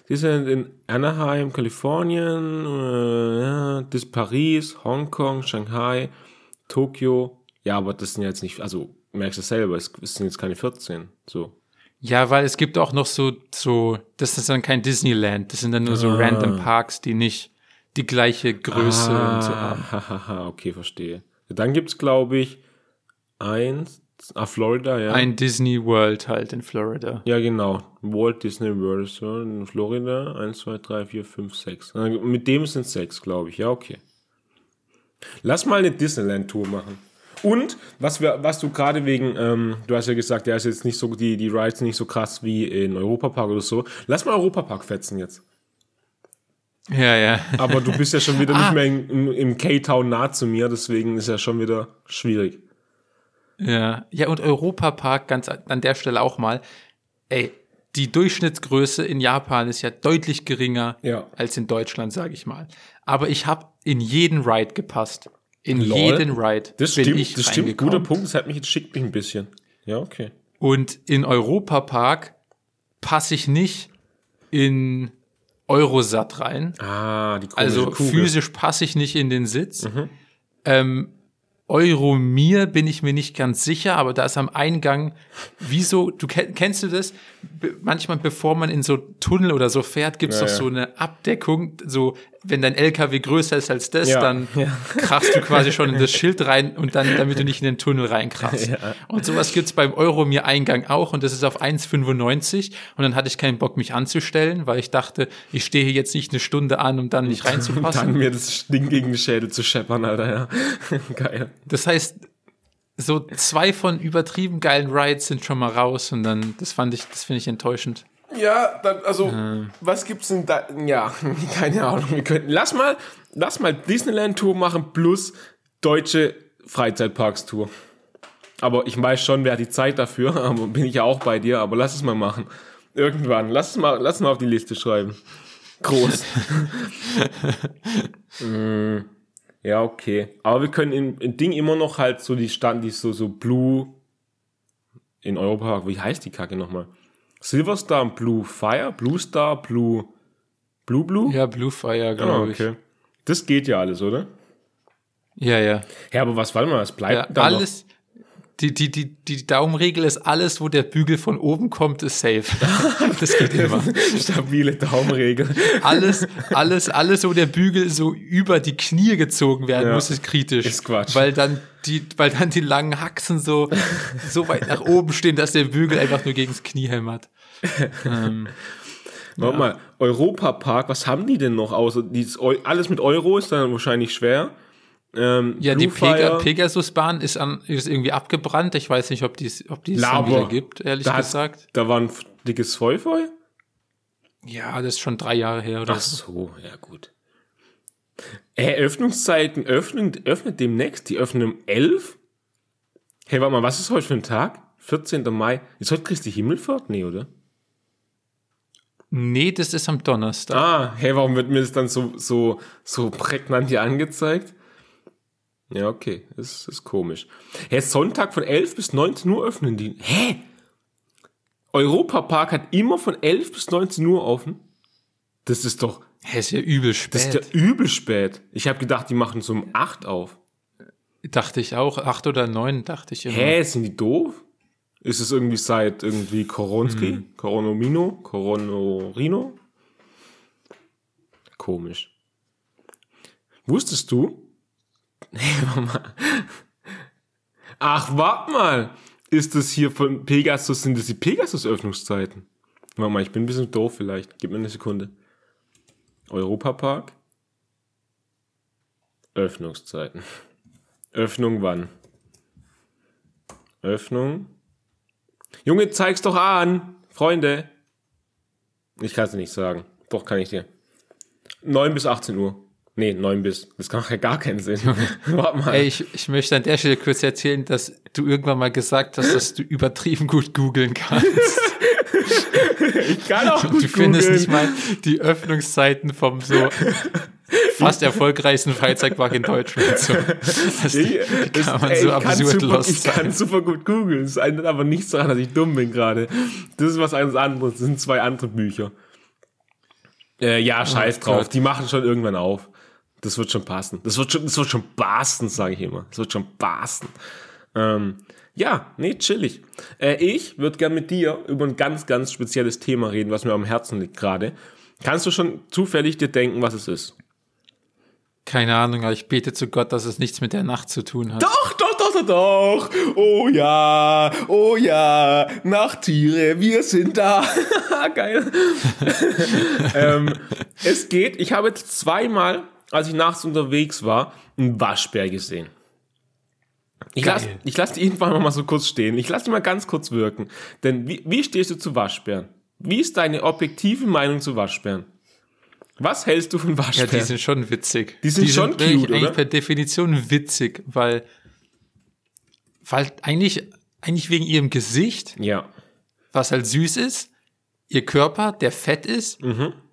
Disneyland in Anaheim, Kalifornien, äh, ja, das Paris, Hongkong, Shanghai, Tokio. Ja, aber das sind jetzt nicht, also merkst du selber, es es sind jetzt keine 14. So. Ja, weil es gibt auch noch so, so, das ist dann kein Disneyland, das sind dann nur so random Parks, die nicht die gleiche Größe und so haben. Hahaha, okay, verstehe. Dann gibt's glaube ich, eins, ah, Florida, ja. Ein Disney World halt in Florida. ja, genau. Walt Disney World so in Florida. Eins, zwei, drei, vier, fünf, sechs. Äh, Mit dem sind sechs, glaube ich. Ja, okay. Lass mal eine Disneyland-Tour machen. Und was wir, was du gerade wegen, ähm, du hast ja gesagt, ja, ist jetzt nicht so, die, die Rides sind nicht so krass wie in Europapark oder so. Lass mal Europapark fetzen jetzt. Ja, ja. Aber du bist ja schon wieder Ah. nicht mehr in, im, im K-Town nah zu mir, deswegen ist ja schon wieder schwierig. Ja, ja, und Europapark ganz an der Stelle auch mal. Ey, die Durchschnittsgröße in Japan ist ja deutlich geringer Ja. als in Deutschland, sage ich mal. Aber ich habe in jeden Ride gepasst. In Lol. jeden Ride. Das bin stimmt, ich das stimmt. reingekommen. Guter Punkt. Das hat mich jetzt schickt mich ein bisschen. Ja, okay. Und in Europapark passe ich nicht in Eurosat rein. Ah, die Also Kugel. Mhm. physisch passe ich nicht in den Sitz. Ähm, Euromir bin ich mir nicht ganz sicher, aber da ist am Eingang, wieso, du kenn, kennst du das? Manchmal, bevor man in so Tunnel oder so fährt, gibt's Ja, doch ja. so eine Abdeckung, so, wenn dein LKW größer ist als das, Ja, dann krachst du quasi schon in das Schild rein und dann, damit du nicht in den Tunnel reinkrachst. Und sowas gibt's beim Euromir-Eingang auch und das ist auf 1,95 und dann hatte ich keinen Bock, mich anzustellen, weil ich dachte, ich stehe hier jetzt nicht eine Stunde an, um dann nicht reinzupassen. Dann mir das Ding gegen den Schädel zu scheppern, Alter, ja. Geil. Das heißt, so zwei von übertrieben geilen Rides sind schon mal raus und dann, das fand ich, das finde ich enttäuschend. Ja, dann, also, was gibt's denn da? Ja, keine Ahnung. Wir könnten, lass mal, lass mal Disneyland-Tour machen plus deutsche Freizeitparks-Tour. Aber ich weiß schon, wer hat die Zeit dafür, aber bin ich ja auch bei dir, aber lass es mal machen. Irgendwann. Lass es mal, lass es mal auf die Liste schreiben. Groß. Mm, ja, okay. Aber wir können im, im Ding immer noch halt so die Stand, die so, so Blue in Europa, wie heißt die Kacke nochmal? Silver Star und Blue Fire? Blue Star, Blue. Blue Blue? Ja, Blue Fire, glaube ich. okay. Das geht ja alles, oder? Ja, ja. Ja, aber was, warte mal, was bleibt ja da alles, die, die, die, die Daumenregel ist alles, wo der Bügel von oben kommt, ist safe. das geht immer. Stabile Daumenregel. Alles, alles, alles, wo der Bügel so über die Knie gezogen werden Ja. muss, ist kritisch. Ist Quatsch. Weil dann die, weil dann die langen Haxen so, so weit nach oben stehen, dass der Bügel einfach nur gegens Knie hämmert. ähm, Warte mal, Europa-Park, was haben die denn noch außer dieses alles mit Euro ist dann wahrscheinlich schwer. Ähm, ja, die Blue Pega Fire, Pegasus-Bahn ist, an, ist irgendwie abgebrannt. Ich weiß nicht, ob die es ob die es wieder gibt, ehrlich da, hat- gesagt. da war ein dickes Feu-Feu? Ja, das ist schon drei Jahre her oder Ach so. so, ja gut. Eröffnungszeiten öffnen, öffnet demnächst. Die öffnen um 11? Hey, warte mal, was ist heute für ein Tag? 14. Mai. Ist heute Christi Himmelfahrt? Nee, oder? Nee, das ist am Donnerstag. Ah, hey, warum wird mir das dann so, so, so prägnant hier angezeigt? Ja, okay, das ist komisch. Hä, Sonntag von 11 bis 19 Uhr öffnen die. Hä? Europapark hat immer von 11 bis 19 Uhr offen? Das ist doch, Hä, ist ja übel spät. das ist ja übel spät. Ich habe gedacht, die machen so um 8 auf. dachte ich auch. Acht oder neun, dachte ich immer. Hä, sind die doof? Ist es irgendwie seit irgendwie Koronski? Hm. Coronomino? Coronorino? Komisch. Wusstest du? Warte mal. Ach, warte mal. Ist das hier von Pegasus, sind das die Pegasus-Öffnungszeiten? Warte mal, ich bin ein bisschen doof vielleicht. Gib mir eine Sekunde. Europapark. Öffnungszeiten. Öffnung wann? Öffnung. Junge, zeig's doch an, Freunde. Ich kann's nicht sagen. Doch, kann ich dir. 9 bis 18 Uhr. Nee, 9 bis. Das kann ja gar keinen Sinn. Warte mal. Ey, ich, ich möchte an der Stelle kurz erzählen, dass du irgendwann mal gesagt hast, dass du übertrieben gut googeln kannst. ich kann auch gut du findest googeln. nicht mal die Öffnungszeiten vom so fast erfolgreichsten Freizeitpark in Deutschland. So. Das Ich, das, kann man ey, so absurd super, lost ich kann super gut googeln. Es ändert aber nichts daran, dass ich dumm bin gerade. Das ist was anderes. Das sind zwei andere Bücher. Äh, ja, scheiß drauf. Gott. Die machen schon irgendwann auf. Das wird schon passen. Das wird schon, das wird schon basten, sage ich immer. Das wird schon basten. Ähm, ja, nee, chillig. Äh, ich würde gern mit dir über ein ganz, ganz spezielles Thema reden, was mir am Herzen liegt gerade. Kannst du schon zufällig dir denken, was es ist? Keine Ahnung, aber ich bete zu Gott, dass es nichts mit der Nacht zu tun hat. Doch, doch, doch, doch, doch. Oh ja, oh ja, Nachttiere, wir sind da. Geil. ähm, es geht, ich habe jetzt zweimal, als ich nachts unterwegs war, einen Waschbär gesehen. Ich lasse ich lass die irgendwann mal so kurz stehen. Ich lasse die mal ganz kurz wirken. Denn wie, wie stehst du zu Waschbären? Wie ist deine objektive Meinung zu Waschbären? Was hältst du von Ja, Waschbären? die sind schon witzig. Die sind schon wirklich cute, eigentlich oder? per Definition witzig, weil, weil eigentlich, eigentlich wegen ihrem Gesicht, ja. was halt süß ist, ihr Körper, der fett ist,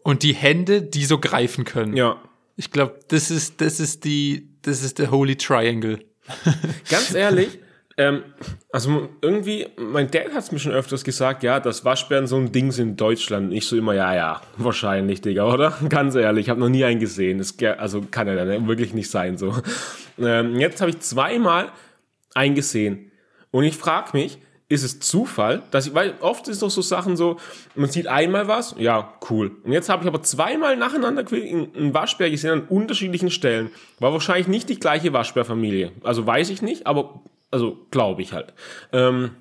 und die Hände, die so greifen können. Mhm. Ja. Ich glaube, das ist, das ist die, das ist der Holy Triangle. Ganz ehrlich, ähm, also irgendwie, mein Dad hat es mir schon öfters gesagt, ja, dass Waschbären so ein Ding sind in Deutschland. Ich so immer, ja, ja, wahrscheinlich, Digga, oder? Ganz ehrlich, ich habe noch nie einen gesehen. Das, also kann ja dann wirklich nicht sein so. Ähm, jetzt habe ich zweimal einen gesehen. Und ich frage mich, ist es Zufall, dass ich, weil oft ist doch so Sachen so, man sieht einmal was, ja, cool. Und jetzt habe ich aber zweimal nacheinander einen Waschbär gesehen an unterschiedlichen Stellen. War wahrscheinlich nicht die gleiche Waschbärfamilie. Also weiß ich nicht, aber, also glaube ich halt. Ähm,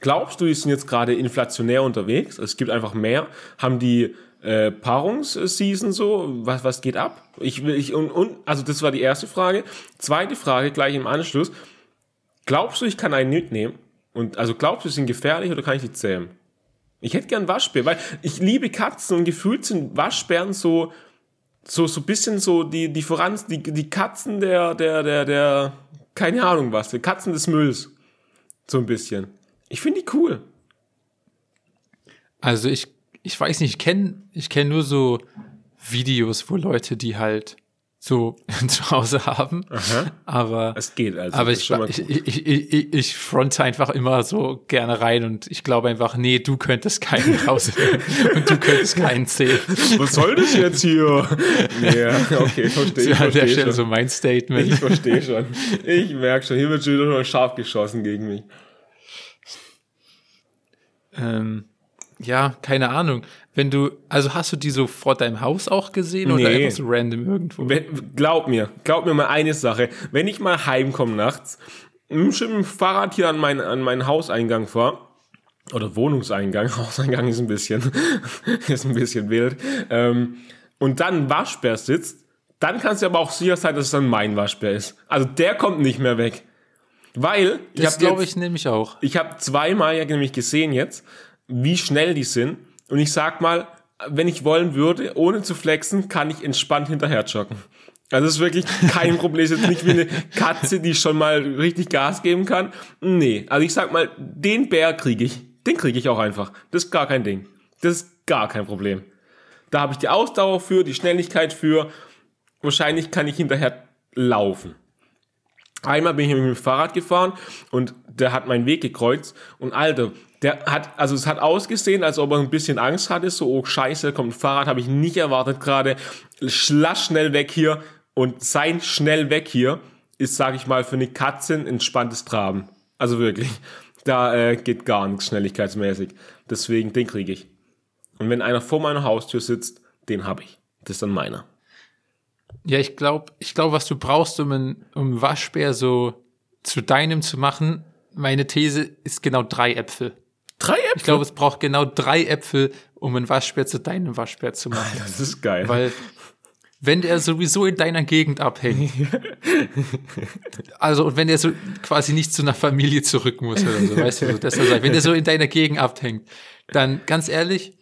glaubst du, die sind jetzt gerade inflationär unterwegs? Es gibt einfach mehr. Haben die äh, Paarungsseason so? Was, was geht ab? Ich will, ich, und, und, also das war die erste Frage. Zweite Frage gleich im Anschluss. Glaubst du, ich kann einen mitnehmen? Und also glaubst du, sie sind gefährlich oder kann ich die zähmen? Ich hätte gern Waschbär, weil ich liebe Katzen und gefühlt sind Waschbären so so so bisschen so die die voran die die Katzen der der der der keine Ahnung was, die Katzen des Mülls. So ein bisschen. Ich finde die cool. Also ich, ich weiß nicht, ich kenne ich kenn nur so Videos, wo Leute die halt so zu Hause haben. Aber, Es geht also. aber ich, ich, ich, ich, ich, fronte einfach immer so gerne rein und ich glaube einfach, nee, du könntest keinen rausnehmen und du könntest keinen zählen. Was soll das jetzt hier? ja, okay, verstehe ich. An der Verstehe Stelle schon. so mein Statement. Ich verstehe schon. Ich merke schon, hier wird schon wieder mal scharf geschossen gegen mich. Ähm, ja, keine Ahnung. Wenn du, also hast du die so vor deinem Haus auch gesehen oder Nee. einfach so random irgendwo? Wenn, glaub mir, glaub mir mal eine Sache. Wenn ich mal heimkomme nachts, mit dem Fahrrad hier an, mein, an meinen Hauseingang fahre, oder Wohnungseingang, Hauseingang ist ein bisschen, ist ein bisschen wild, ähm, und dann ein Waschbär sitzt, dann kannst du aber auch sicher sein, dass es dann mein Waschbär ist. Also der kommt nicht mehr weg. Weil, ich das habe glaube ich nämlich auch. ich habe zweimal ja nämlich gesehen jetzt, wie schnell die sind. Und ich sag mal, wenn ich wollen würde, ohne zu flexen, kann ich entspannt hinterher joggen. Also das ist wirklich kein Problem. Es ist jetzt nicht wie eine Katze, die schon mal richtig Gas geben kann. Nee, also ich sag mal, den Bär kriege ich. Den kriege ich auch einfach. Das ist gar kein Ding. Das ist gar kein Problem. Da habe ich die Ausdauer für, die Schnelligkeit für. Wahrscheinlich kann ich hinterher laufen. Einmal bin ich mit dem Fahrrad gefahren und der hat meinen Weg gekreuzt und Alter, der hat, also es hat ausgesehen, als ob er ein bisschen Angst hatte, so, oh scheiße, kommt ein Fahrrad, habe ich nicht erwartet gerade, schlasch schnell weg hier und sein schnell weg hier ist, sag ich mal, für eine Katze ein entspanntes Traben. Also wirklich, da äh, geht gar nichts schnelligkeitsmäßig. Deswegen, den kriege ich. Und wenn einer vor meiner Haustür sitzt, den habe ich. Das ist dann meiner. Ja, ich glaube, ich glaube, was du brauchst, um einen, um einen Waschbär so zu deinem zu machen, meine These ist genau drei Äpfel. Drei Äpfel? Ich glaube, es braucht genau drei Äpfel, um einen Waschbär zu deinem Waschbär zu machen. Das ist geil. Weil wenn der sowieso in deiner Gegend abhängt, also und wenn der so quasi nicht zu einer Familie zurück muss oder so, weißt du, so, wenn der so in deiner Gegend abhängt, dann ganz ehrlich,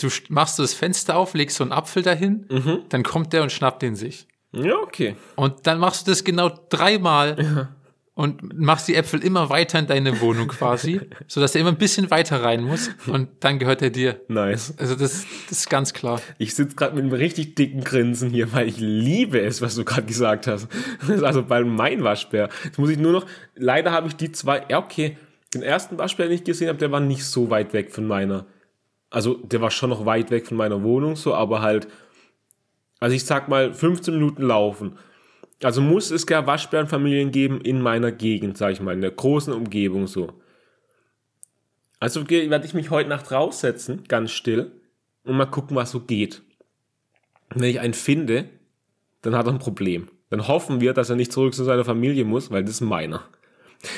du machst das Fenster auf, legst so einen Apfel dahin, Mhm. dann kommt der und schnappt den sich. ja, okay. Und dann machst du das genau dreimal und machst die Äpfel immer weiter in deine Wohnung quasi, sodass er immer ein bisschen weiter rein muss und dann gehört er dir. Nice. Also das, das ist ganz klar. Ich sitze gerade mit einem richtig dicken Grinsen hier, weil ich liebe es, was du gerade gesagt hast. Das ist also bei mein Waschbär. Jetzt muss ich nur noch, leider habe ich die zwei, ja okay, den ersten Waschbär, den ich gesehen habe, der war nicht so weit weg von meiner. Also der war schon noch weit weg von meiner Wohnung, so, aber halt, also ich sag mal 15 Minuten laufen. Also muss es gar Waschbärenfamilien geben in meiner Gegend, sag ich mal, in der großen Umgebung so. Also werde ich mich heute Nacht raussetzen, ganz still, und mal gucken, was so geht. Und wenn ich einen finde, dann hat er ein Problem. Dann hoffen wir, dass er nicht zurück zu seiner Familie muss, weil das ist meiner.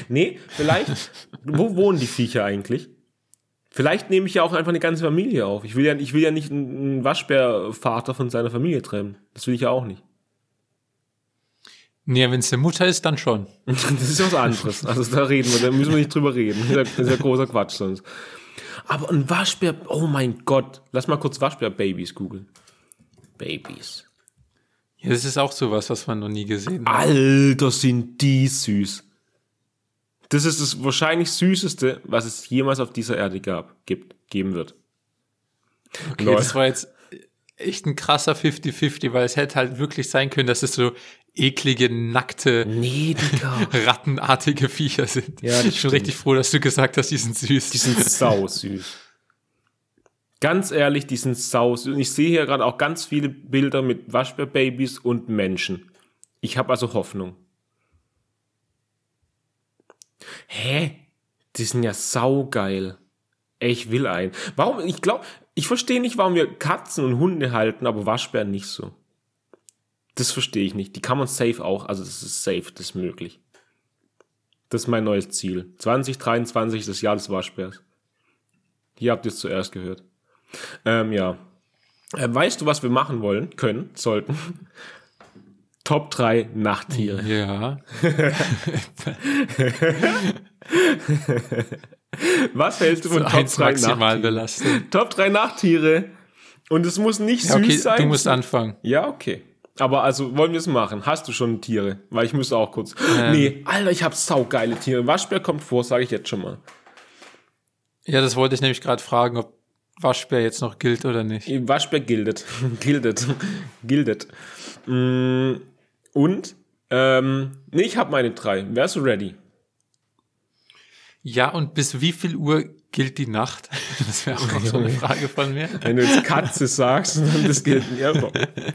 Nee, vielleicht, wo wohnen die Viecher eigentlich? Vielleicht nehme ich ja auch einfach eine ganze Familie auf. Ich will ja, ich will ja nicht einen Waschbärvater von seiner Familie trennen. Das will ich ja auch nicht. Nee, wenn es eine Mutter ist, dann schon. Das ist was anderes. Also da reden wir, da müssen wir nicht drüber reden. Das ist ja, großer Quatsch sonst. Aber ein Waschbär, oh mein Gott. Lass mal kurz Waschbär-Babys googeln. Babys. Ja, das ist auch sowas, was man noch nie gesehen hat. Alter, sind die süß. Das ist das wahrscheinlich süßeste, was es jemals auf dieser Erde gab, gibt, geben wird. Okay, Lol. das war jetzt echt ein krasser 50-50, weil es hätte halt wirklich sein können, dass es so eklige, nackte, Nee, rattenartige Viecher sind. Ja, ich bin stimmt. richtig froh, dass du gesagt hast, die sind süß. Die sind sau süß. Ganz ehrlich, die sind sau süß. Und ich sehe hier gerade auch ganz viele Bilder mit Waschbärbabys und Menschen. Ich habe also Hoffnung. Hä? Die sind ja saugeil. Ich will einen. Warum? Ich glaube, ich verstehe nicht, warum wir Katzen und Hunde halten, aber Waschbären nicht so. Das verstehe ich nicht. Die kann man safe auch. Also das ist safe, das ist möglich. Das ist mein neues Ziel. 2023 ist das Jahr des Waschbärs. Hier habt ihr es zuerst gehört. Ähm, ja. Äh, weißt du, was wir machen wollen, können, sollten? Top 3 Nachttiere. Ja. Was hältst du von So Top eins 3 maximal Nachttiere? belastet. Top 3 Nachttiere. Und es muss nicht Ja, süß okay, sein. du musst anfangen. Ja, okay. Aber also wollen wir es machen? Hast du schon Tiere? Weil ich müsste auch kurz. Ähm. Nee, Alter, ich habe saugeile Tiere. Waschbär kommt vor, sage ich jetzt schon mal. Ja, das wollte ich nämlich gerade fragen, ob Waschbär jetzt noch gilt oder nicht. Waschbär gildet. gildet. gildet. Mm, Und, ähm, nee, ich habe meine drei. Wärst du ready? Ja, und bis wie viel Uhr gilt die Nacht? Das wäre auch noch so eine Frage von mir. Wenn du jetzt Katze sagst, dann das gilt, ja,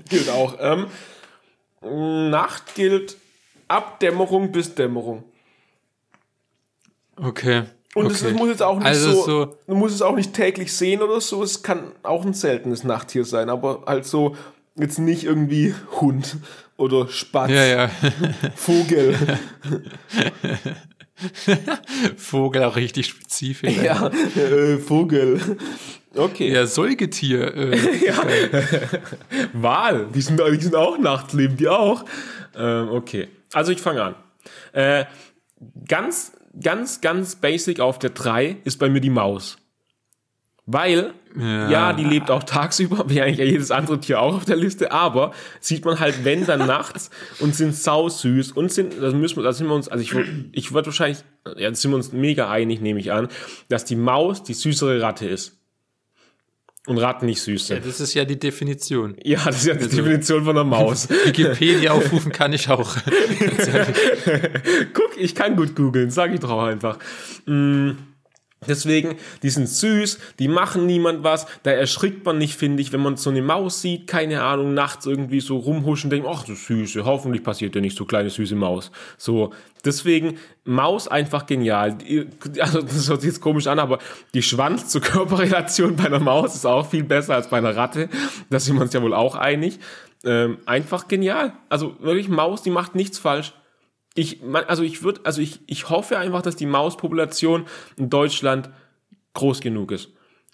gilt auch. Ähm, Nacht gilt ab Dämmerung bis Dämmerung. Okay. Und okay. es muss jetzt auch nicht Also so, so- du musst es auch nicht täglich sehen oder so. Es kann auch ein seltenes Nachttier sein, aber halt so jetzt nicht irgendwie Hund oder Spatz, Ja, ja. Vogel. Vogel auch richtig spezifisch. ja, äh, Vogel. Okay. Ja, Säugetier. Äh, Ja. Wal, die sind, die sind auch nachts, leben die auch. Ähm, okay, also ich fange an. Äh, ganz, ganz, ganz basic auf der 3 ist bei mir die Maus. Weil, ja. Ja. die lebt auch tagsüber, wie eigentlich jedes andere Tier auch auf der Liste, aber sieht man halt, wenn dann nachts und sind sausüß und sind, das müssen wir, da sind wir uns, also ich, ich würde wahrscheinlich, ja, da sind wir uns mega einig, nehme ich an, dass die Maus die süßere Ratte ist. und Ratten nicht süß Ja, sind. das ist ja die Definition. Ja, das ist ja die Also- Definition von einer Maus. Wikipedia aufrufen kann ich auch. Guck, ich kann gut googeln, sag ich doch auch einfach. Mm, Deswegen, die sind süß, die machen niemand was, da erschrickt man nicht, finde ich, wenn man so eine Maus sieht, keine Ahnung, nachts irgendwie so rumhuschen, denkt, ach, das Süße, hoffentlich passiert dir nicht so kleine süße Maus. So, deswegen, Maus einfach genial. Also, das hört sich jetzt komisch an, aber die Schwanz zur Körperrelation bei einer Maus ist auch viel besser als bei einer Ratte. Da sind wir uns ja wohl auch einig. Ähm, einfach genial. Also wirklich, Maus, die macht nichts falsch ich, also ich würde, also ich, ich hoffe einfach, dass die Mauspopulation in Deutschland groß genug ist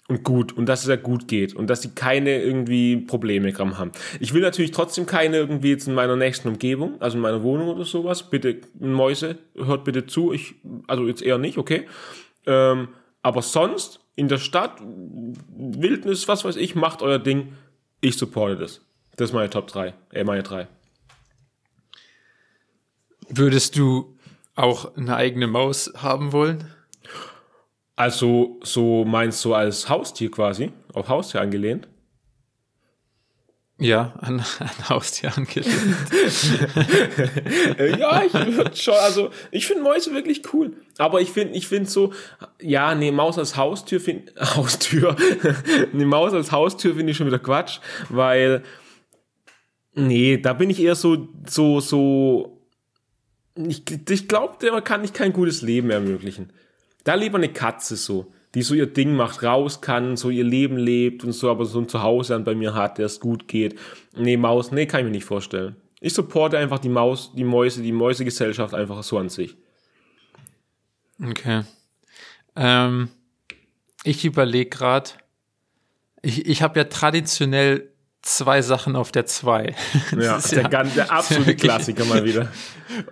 und gut und dass es ja gut geht und dass sie keine irgendwie Probleme haben. Ich will natürlich trotzdem keine irgendwie jetzt in meiner nächsten Umgebung, also in meiner Wohnung oder sowas. Bitte Mäuse, hört bitte zu. Ich, also jetzt eher nicht, okay. Ähm, aber sonst in der Stadt Wildnis, was weiß ich, macht euer Ding. Ich supporte das. Das ist meine Top 3, äh, meine 3. Würdest du auch eine eigene Maus haben wollen? Also, so meinst du als Haustier quasi? Auf Haustier angelehnt? Ja, an, an Haustier angelegt. Äh, ja, ich würde schon, also, ich finde Mäuse wirklich cool. Aber ich finde, ich finde so, ja, nee, Maus als Haustür finde, Haustür, eine Maus als Haustür finde ich schon wieder Quatsch, weil, nee, da bin ich eher so, so, so, ich, ich glaube, der kann nicht kein gutes Leben ermöglichen. Da lieber eine Katze so, die so ihr Ding macht, raus kann, so ihr Leben lebt und so, aber so ein Zuhause dann bei mir hat, der es gut geht. Nee, Maus, nee, kann ich mir nicht vorstellen. Ich supporte einfach die Maus, die Mäuse, die Mäusegesellschaft einfach so an sich. Okay. Ähm, ich überlege gerade, ich, ich habe ja traditionell zwei Sachen auf der zwei. Das Ja, ist der, ganz, der absolute Klassiker mal wieder.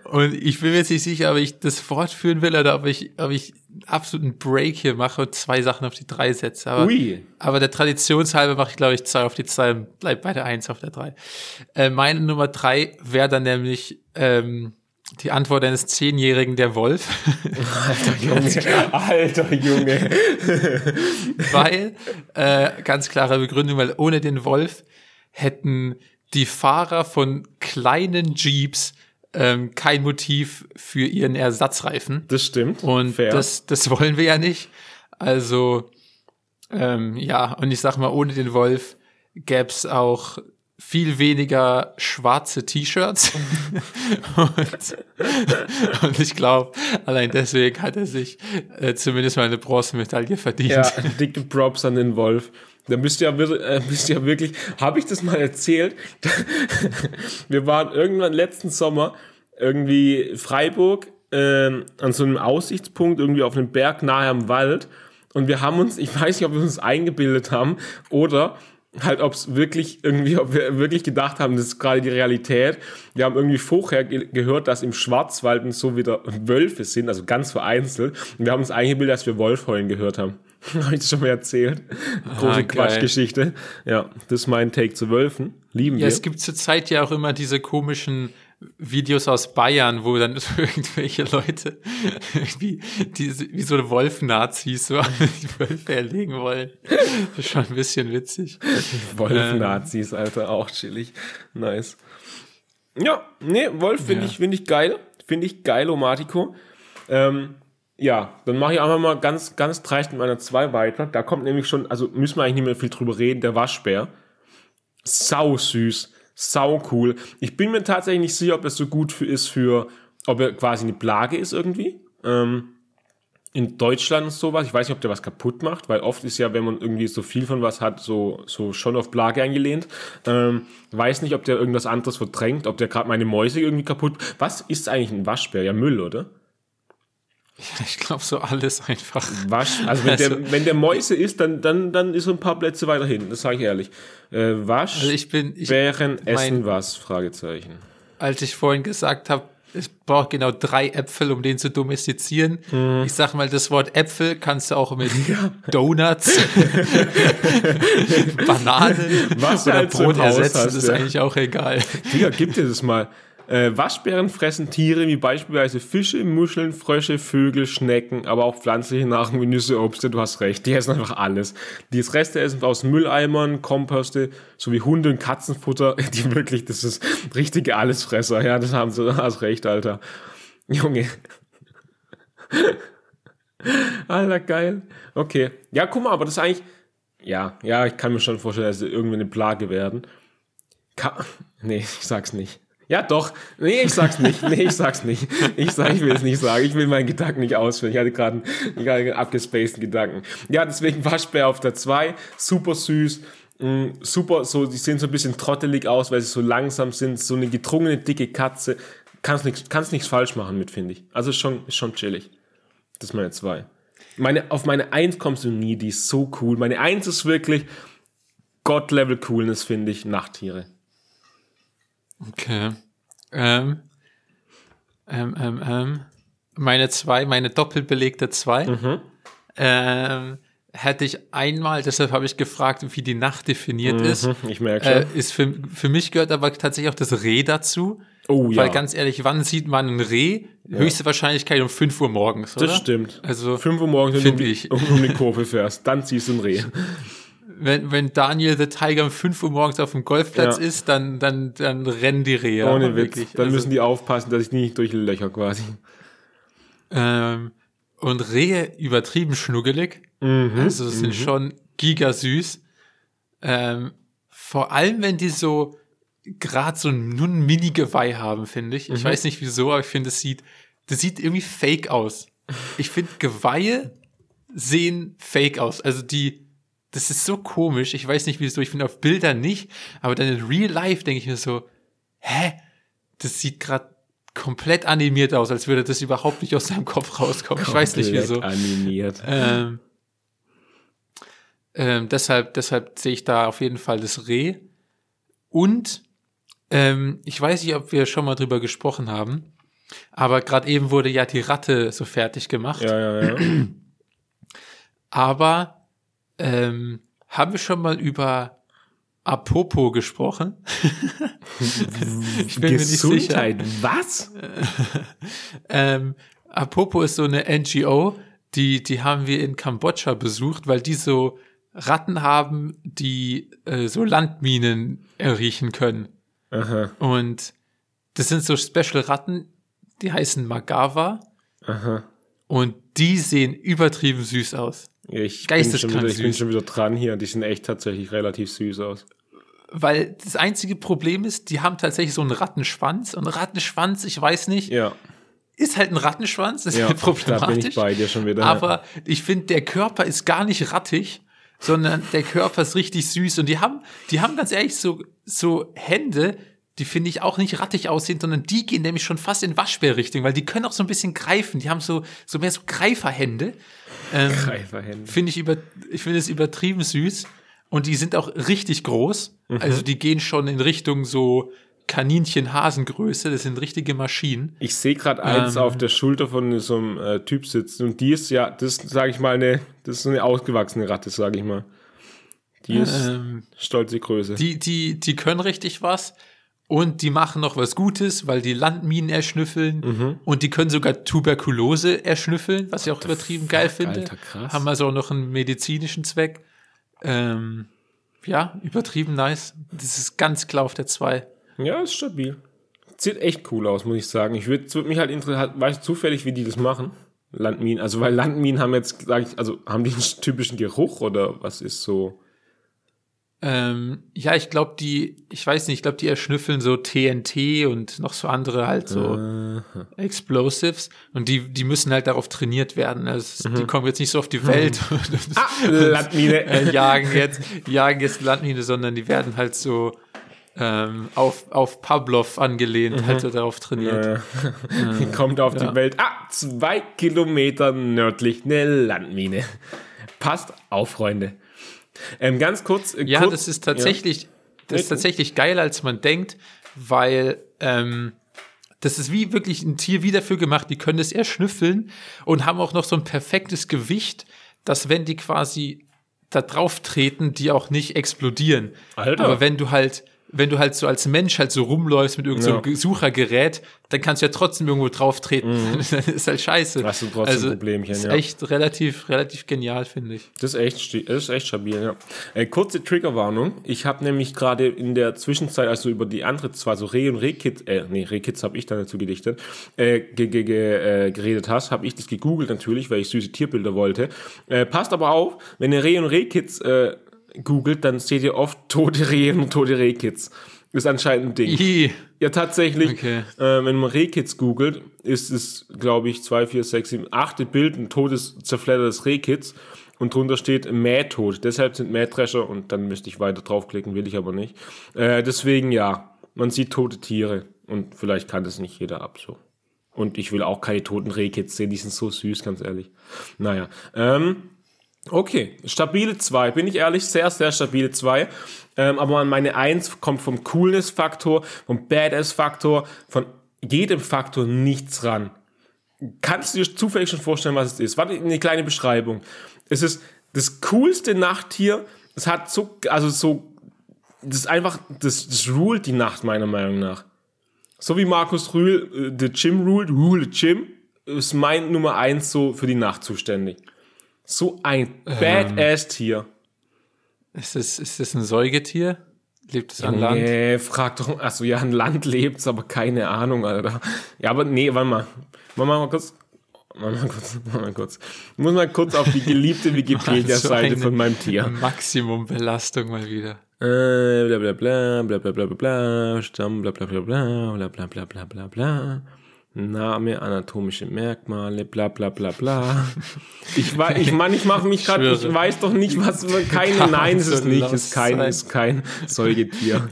Und ich bin mir jetzt nicht sicher, ob ich das fortführen will oder ob ich, ob ich einen absoluten Break hier mache und zwei Sachen auf die drei setze. Aber, Ui. aber der Traditionshalber mache ich, glaube ich, zwei auf die zwei und bleib bei der eins auf der drei. Äh, meine Nummer drei wäre dann nämlich ähm, die Antwort eines Zehnjährigen, der Wolf. Junge, alter Junge. weil, äh, ganz klare Begründung, weil ohne den Wolf hätten die Fahrer von kleinen Jeeps ähm, kein Motiv für ihren Ersatzreifen. Das stimmt. Und Fair. das, das wollen wir ja nicht. Also, ähm, ja, und ich sag mal, ohne den Wolf gäb's auch viel weniger schwarze T-Shirts. und, und ich glaube, allein deswegen hat er sich äh, zumindest mal eine Bronzemedaille verdient. Ja, dicke Props an den Wolf. Da müsst ihr äh, müsst ihr ja wirklich, habe ich das mal erzählt? Wir waren irgendwann letzten Sommer irgendwie Freiburg ähm, an so einem Aussichtspunkt irgendwie auf einem Berg nahe am Wald und wir haben uns, ich weiß nicht, ob wir uns eingebildet haben oder halt, ob es wirklich irgendwie, ob wir wirklich gedacht haben, das ist gerade die Realität. Wir haben irgendwie vorher ge gehört, dass im Schwarzwald und so wieder Wölfe sind, also ganz vereinzelt. Und wir haben uns eingebildet, dass wir Wolfheulen gehört haben. Habe ich das schon mal erzählt? Große Ah. Quatschgeschichte. Ja, das ist mein Take zu Wölfen. Lieben Ja, wir. es gibt zurzeit ja auch immer diese komischen Videos aus Bayern, wo dann irgendwelche Leute irgendwie diese, wie so Wolf-Nazis so die Wölfe erlegen wollen. Das ist schon ein bisschen witzig. Wolf-Nazis, Alter, auch chillig. Nice. Ja, nee, Wolf finde Ja. ich, finde ich geil. Finde ich geil, Omatico. Ähm, ja, dann mache ich einfach mal ganz, ganz dreist mit meiner 2 weiter. Da kommt nämlich schon, also müssen wir eigentlich nicht mehr viel drüber reden, der Waschbär. Sau süß, sau cool. Ich bin mir tatsächlich nicht sicher, ob es so gut für, ist für, ob er quasi eine Plage ist irgendwie. Ähm, in Deutschland ist sowas. Ich weiß nicht, ob der was kaputt macht, weil oft ist ja, wenn man irgendwie so viel von was hat, so, so schon auf Plage angelehnt. Ähm, weiß nicht, ob der irgendwas anderes verdrängt, ob der gerade meine Mäuse irgendwie kaputt. Was ist eigentlich ein Waschbär? Ja, Müll, oder? Ich glaube, so alles einfach. Wasch, also wenn, der, Also- wenn der Mäuse ist, dann, dann, dann ist er ein paar Plätze weiter hinten, das sage ich ehrlich. Äh, Wasch, Also ich bin, ich, Bären, Essen mein- was? Fragezeichen. als ich vorhin gesagt habe, es braucht genau drei Äpfel, um den zu domestizieren. Mhm. Ich sag mal, das Wort Äpfel kannst du auch mit Donuts, Bananen Was oder so Brot ersetzen. hast, das ist ja. eigentlich auch egal. Digga, gib dir das mal. Äh, Waschbären fressen Tiere wie beispielsweise Fische, Muscheln, Frösche, Vögel, Schnecken, aber auch pflanzliche Nahrung wie Nüsse, Obst. Du hast recht, die essen einfach alles. Die Reste essen aus Mülleimern, Komposte, sowie Hunde- und Katzenfutter. Die wirklich, das ist richtige Allesfresser. Ja, das haben sie, hast recht, Alter. Junge. Alter, geil. Okay. Ja, guck mal, aber das ist eigentlich, ja, ja, ich kann mir schon vorstellen, dass sie irgendwie eine Plage werden. Ka nee, ich sag's nicht. Ja, doch. Nee, ich sag's nicht. Nee, ich sag's nicht. Ich sag, ich will es nicht sagen. Ich will meinen Gedanken nicht ausführen. Ich hatte gerade einen, einen abgespaceden Gedanken. Ja, deswegen Waschbär auf der 2. Super süß. Mm, super, so, die sehen so ein bisschen trottelig aus, weil sie so langsam sind. So eine gedrungene, dicke Katze. Kannst nichts, kannst nichts falsch machen mit, finde ich. Also schon, schon chillig. Das ist meine 2. Meine, auf meine 1 kommst du nie, die ist so cool. Meine 1 ist wirklich God-Level-Coolness, finde ich, Nachttiere. Okay. Ähm, ähm, ähm, ähm. Meine zwei, meine doppelt belegte zwei. Mhm. Ähm, hätte ich einmal, deshalb habe ich gefragt, wie die Nacht definiert ist. Mhm, ich merke schon. Äh, ist für, für mich gehört aber tatsächlich auch das Reh dazu. oh ja, Weil ganz ehrlich, wann sieht man ein Reh? Höchste Wahrscheinlichkeit um 5 Uhr morgens, oder? das stimmt. Also, 5 Uhr morgens, wenn du um, ich. um, die Kurve fährst, dann ziehst du ein Reh. wenn, wenn Daniel the Tiger um 5 Uhr morgens auf dem Golfplatz Ja. ist, dann, dann, dann rennen die Rehe. Ohne Witz. wirklich. Dann Also, müssen die aufpassen, dass ich nicht durch Löcher quasi. ähm, und Rehe übertrieben schnuggelig. Also das sind schon gigasüß. Ähm, vor allem, wenn die so gerade so ein Mini-Geweih haben, finde ich. Ich weiß nicht wieso, aber ich finde, es sieht, das sieht irgendwie fake aus. Ich finde, Geweihe sehen fake aus. Also die, das ist so komisch. Ich weiß nicht wieso. Ich finde auf Bildern nicht, aber dann in Real Life denke ich mir so, hä? Das sieht gerade komplett animiert aus, als würde das überhaupt nicht aus seinem Kopf rauskommen. Ich weiß nicht wieso. animiert. Ähm, ähm, deshalb, deshalb sehe ich da auf jeden Fall das Reh. Und ähm, ich weiß nicht, ob wir schon mal drüber gesprochen haben, aber gerade eben wurde ja die Ratte so fertig gemacht. Ja, ja, ja. Aber ähm, haben wir schon mal über Apopo gesprochen? ich bin mir nicht sicher. Gesundheit, was? Ähm, Apopo ist so eine NGO, die, die haben wir in Kambodscha besucht, weil die so Ratten haben, die äh, so Landminen erriechen können. Aha, Und das sind so Special-Ratten, die heißen Magawa aha. und die sehen übertrieben süß aus. Ja, Ich, bin wieder, ich bin schon wieder dran hier. Die sehen echt tatsächlich relativ süß aus. Weil das einzige Problem ist, die haben tatsächlich so einen Rattenschwanz. Und Rattenschwanz, ich weiß nicht, Ja, ist halt ein Rattenschwanz, ist ja halt da bin problematisch. ich bei dir schon wieder. Aber ich finde, der Körper ist gar nicht rattig, sondern der Körper ist richtig süß. Und die haben, die haben ganz ehrlich so, so Hände, die finde ich auch nicht rattig aussehen, sondern die gehen nämlich schon fast in Waschbärrichtung, weil die können auch so ein bisschen greifen. Die haben so, so mehr so Greiferhände. Ähm, Greiferhände. finde ich über, ich finde es übertrieben süß. Und die sind auch richtig groß. Also die gehen schon in Richtung so Kaninchen-Hasengröße. Das sind richtige Maschinen. Ich sehe gerade eins Ähm. auf der Schulter von so einem äh, Typ sitzen und die ist ja, das sage ich mal, eine, das ist eine ausgewachsene Ratte, sage ich mal. Die ist Ähm, stolze Größe. Die, die, die können richtig was und die machen noch was Gutes, weil die Landminen erschnüffeln Mhm. und die können sogar Tuberkulose erschnüffeln, was ich auch übertrieben geil finde. Alter, krass. Haben also auch noch einen medizinischen Zweck. Ähm, ja, übertrieben nice. Das ist ganz klar auf der 2. Ja, ist stabil. Sieht echt cool aus, muss ich sagen. Ich würde würd mich halt interessieren, weißt du zufällig, wie die das machen? Landminen, also weil Landminen haben jetzt, sag ich, also haben die einen typischen Geruch oder was ist so? Ähm, ja, ich glaube, die, ich weiß nicht, ich glaube, die erschnüffeln so TNT und noch so andere halt so Explosives und die, die müssen halt darauf trainiert werden. Also die kommen jetzt nicht so auf die Welt und Landmine. äh, jagen jetzt, jagen jetzt Landmine, sondern die werden halt so ähm, auf, auf Pavlov angelehnt, halt so darauf trainiert. Die kommt auf ja. die Welt. Ah, zwei Kilometer nördlich eine Landmine. Passt auf, Freunde. Ähm, ganz kurz. äh, Ja, kurz, das ist tatsächlich, das ist Ja. tatsächlich geiler, als man denkt, weil ähm, das ist wie wirklich ein Tier wie dafür gemacht, die können es erschnüffeln und haben auch noch so ein perfektes Gewicht, dass wenn die quasi da drauf treten, die auch nicht explodieren. Alter. Aber wenn du halt, wenn du halt so als Mensch halt so rumläufst mit irgendeinem so Ja. Suchergerät, dann kannst du ja trotzdem irgendwo drauf treten. das ist halt scheiße. Mhm. Hast du trotzdem also, Problemchen, ist ja. echt relativ, relativ genial, finde ich. Das ist echt, das ist echt stabil, ja. Äh, kurze Triggerwarnung. Ich habe nämlich gerade in der Zwischenzeit, also über die andere, zwar so Reh und Rehkids, äh, nee, Rehkids habe ich dann dazu gedichtet, äh, ge ge ge äh, geredet hast, habe ich das gegoogelt natürlich, weil ich süße Tierbilder wollte. Äh, passt aber auf, wenn ihr Reh und Rehkids äh, googelt, dann seht ihr oft tote Rehe und tote Rehkids. Ist anscheinend ein Ding. Ih, Ja, tatsächlich. Okay. Äh, wenn man Rehkids googelt, ist es, glaube ich, 2, 4, 6, 7, 8 Bild ein totes, zerfleddertes Rehkids und drunter steht Mähtod. Deshalb sind Mähdrescher und dann müsste ich weiter draufklicken, will ich aber nicht. Äh, deswegen ja, man sieht tote Tiere und vielleicht kann das nicht jeder ab so. Und ich will auch keine toten Rehkids sehen, die sind so süß, ganz ehrlich. Naja, ähm, Okay, stabile 2, bin ich ehrlich, sehr, sehr stabile 2. Ähm, aber meine 1 kommt vom Coolness-Faktor, vom Badass-Faktor, von jedem Faktor nichts ran. Kannst du dir zufällig schon vorstellen, was es ist? Warte, eine kleine Beschreibung. Es ist das coolste Nachttier. Es hat so, also so, das ist einfach, das, das ruled die Nacht, meiner Meinung nach. So wie Markus Rühl, äh, the Gym ruled, rule the Gym, ist mein Nummer 1 so für die Nacht zuständig. So ein Badass-Tier. ist das, ist das ein Säugetier? Lebt es an Land? Nee, frag doch, achso, ja, ein Land lebt's, aber keine Ahnung, Alter. Ja, aber nee, warte mal. Warte mal kurz. Warte mal kurz, warte mal kurz. Ich muss mal kurz auf die geliebte Wikipedia-Seite von meinem Tier. Maximumbelastung mal wieder. Äh, bla bla bla, bla bla bla bla bla, Stamm, bla bla bla bla, bla bla bla bla bla bla. Name, anatomische Merkmale, bla bla bla bla. Ich weiß, ich meine, ich mache mich gerade, ich weiß doch nicht, was, keine, Kann nein, ist es so nicht, lost ist kein, sein. ist kein Säugetier.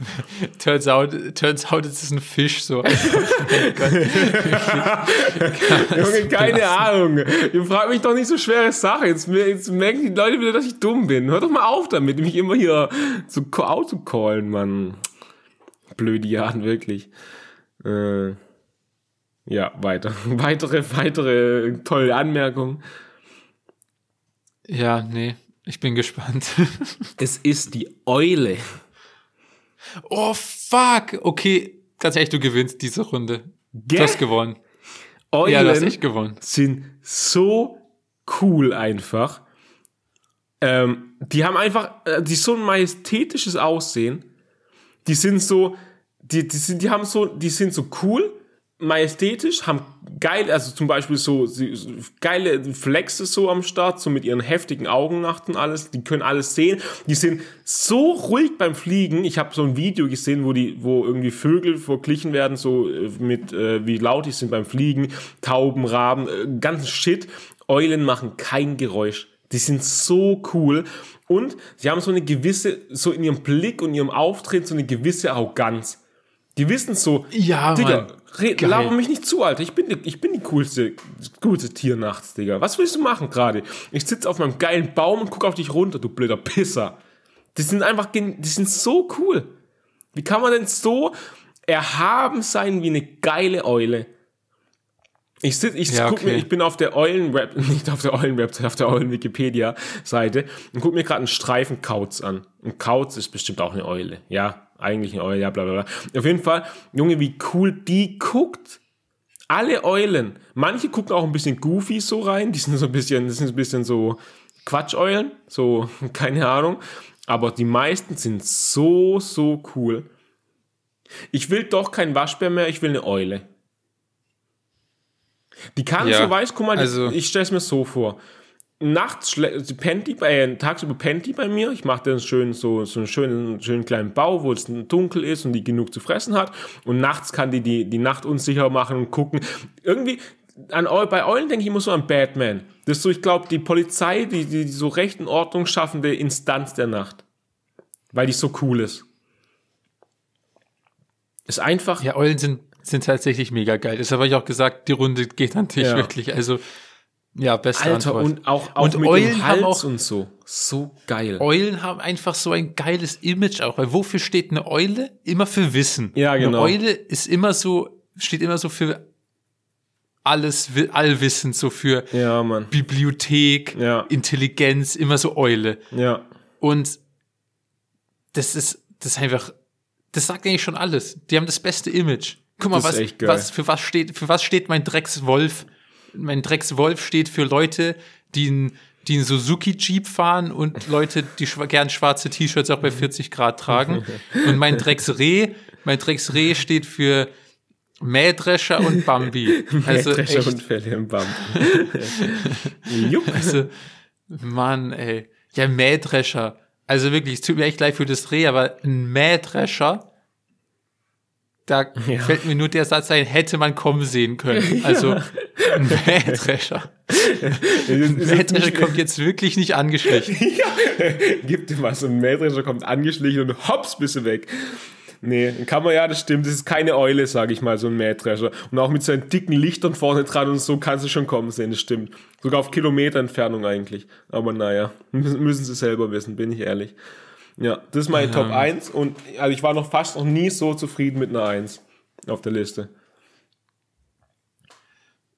Turns out, turns out, es ist ein Fisch, so. Junge, keine Ahnung. Ihr fragt mich doch nicht so schwere Sachen. Jetzt, jetzt merken die Leute wieder, dass ich dumm bin. Hör doch mal auf damit, mich immer hier zu autocallen, Mann. Blöde Jahren, wirklich. Äh, ja, weiter. Weitere, weitere tolle Anmerkungen. Ja, nee, ich bin gespannt. Es ist die Eule. oh, fuck. Okay, ganz ehrlich, du gewinnst diese Runde. Gell? Du hast gewonnen. Eulen Ja, du hast echt gewonnen. sind so cool einfach. Ähm, die haben einfach, äh, die so ein majestätisches Aussehen. Die sind so, die, die sind, die haben so, die sind so cool, majestätisch, haben geil, also zum Beispiel so, geile Flexe so am Start, so mit ihren heftigen Augen nachts und alles. Die können alles sehen. Die sind so ruhig beim Fliegen. Ich habe so ein Video gesehen, wo die, wo irgendwie Vögel verglichen werden, so äh, mit äh, wie laut die sind beim Fliegen, Tauben, Raben, äh, ganzen Shit. Eulen machen kein Geräusch. Die sind so cool. Und sie haben so eine gewisse, so in ihrem Blick und ihrem Auftreten, so eine gewisse Arroganz. Die wissen so, Ja, Digga, laber mich nicht zu, Alter. Ich bin, die- ich bin die coolste, coolste Tier nachts, Digga. Was willst du machen gerade? Ich sitze auf meinem geilen Baum und gucke auf dich runter, du blöder Pisser. Die sind einfach, die sind so cool. Wie kann man denn so erhaben sein wie eine geile Eule? Ich, sitz, ich, Ja, guck okay. mir, ich bin auf der Eulen-Web, nicht auf der Eulen-Website, auf der Eulen-Wikipedia-Seite und guck mir gerade einen Streifen Kauz an. Und Kauz ist bestimmt auch eine Eule. Ja, eigentlich eine Eule, ja, bla bla bla. Auf jeden Fall, Junge, wie cool die guckt. Alle Eulen. Manche gucken auch ein bisschen goofy so rein. Die sind so ein bisschen, das sind ein bisschen so Quatscheulen. So, keine Ahnung. Aber die meisten sind so, so cool. Ich will doch kein Waschbär mehr, ich will eine Eule. Die kann Ja, so, weißt, guck mal, die, also- ich stelle es mir so vor. Nachts sie pennt die, bei- äh, tagsüber pennt die bei mir. Ich mache dann schön so, so einen schönen, schönen kleinen Bau, wo es dunkel ist und die genug zu fressen hat. Und nachts kann die die, die Nacht unsicher machen und gucken. Irgendwie, an, bei Eulen denke ich immer so an Batman. Das ist so, ich glaube, die Polizei, die, die, die so Recht und Ordnung schaffende Instanz der Nacht. Weil die so cool ist. Ist einfach, Ja, Eulen sind, sind tatsächlich mega geil. Deshalb habe ich auch gesagt, die Runde geht an dich Ja. wirklich. Also, ja, beste Alter, Antwort. und auch, auch Und mit Eulen dem haben Hals auch- und so. So geil. Eulen haben einfach so ein geiles Image auch. Weil wofür steht eine Eule? Immer für Wissen. Ja, genau. Eine Eule ist immer so, steht immer so für alles, Wi- Allwissen, so für Ja, Mann. Bibliothek, Ja. Intelligenz, immer so Eule. Ja. Und das ist, das ist einfach, das sagt eigentlich schon alles. Die haben das beste Image. Guck mal, Das ist was, echt geil. was, für was steht, für was steht mein Dreckswolf? Mein Dreckswolf steht für Leute, die einen die einen Suzuki Jeep fahren und Leute, die schwa gern schwarze T-Shirts auch bei 40 Grad tragen. Und mein Drecksreh, mein Drecksreh steht für Mähdrescher und Bambi. Also Mähdrescher echt, und Fälle im Bam. Jupp. also, Mann, ey. Ja, Mähdrescher. Also wirklich, es tut mir echt leid für das Reh, aber ein Mähdrescher, da Ja. fällt mir nur der Satz ein, hätte man kommen sehen können. Also, ein Mähdrescher. Ein Mähdrescher kommt jetzt wirklich nicht angeschlichen. Gib dir was. Ein Mähdrescher kommt angeschlichen und hops, bist du weg. Nee, kann man ja, das stimmt. Das ist keine Eule, sage ich mal, so ein Mähdrescher. Und auch mit seinen dicken Lichtern vorne dran und so kannst du schon kommen sehen, das stimmt. Sogar auf Kilometer Entfernung eigentlich. Aber naja, müssen sie selber wissen, bin ich ehrlich. Ja, das ist meine Top 1 und also ich war noch fast noch nie so zufrieden mit einer 1 auf der Liste.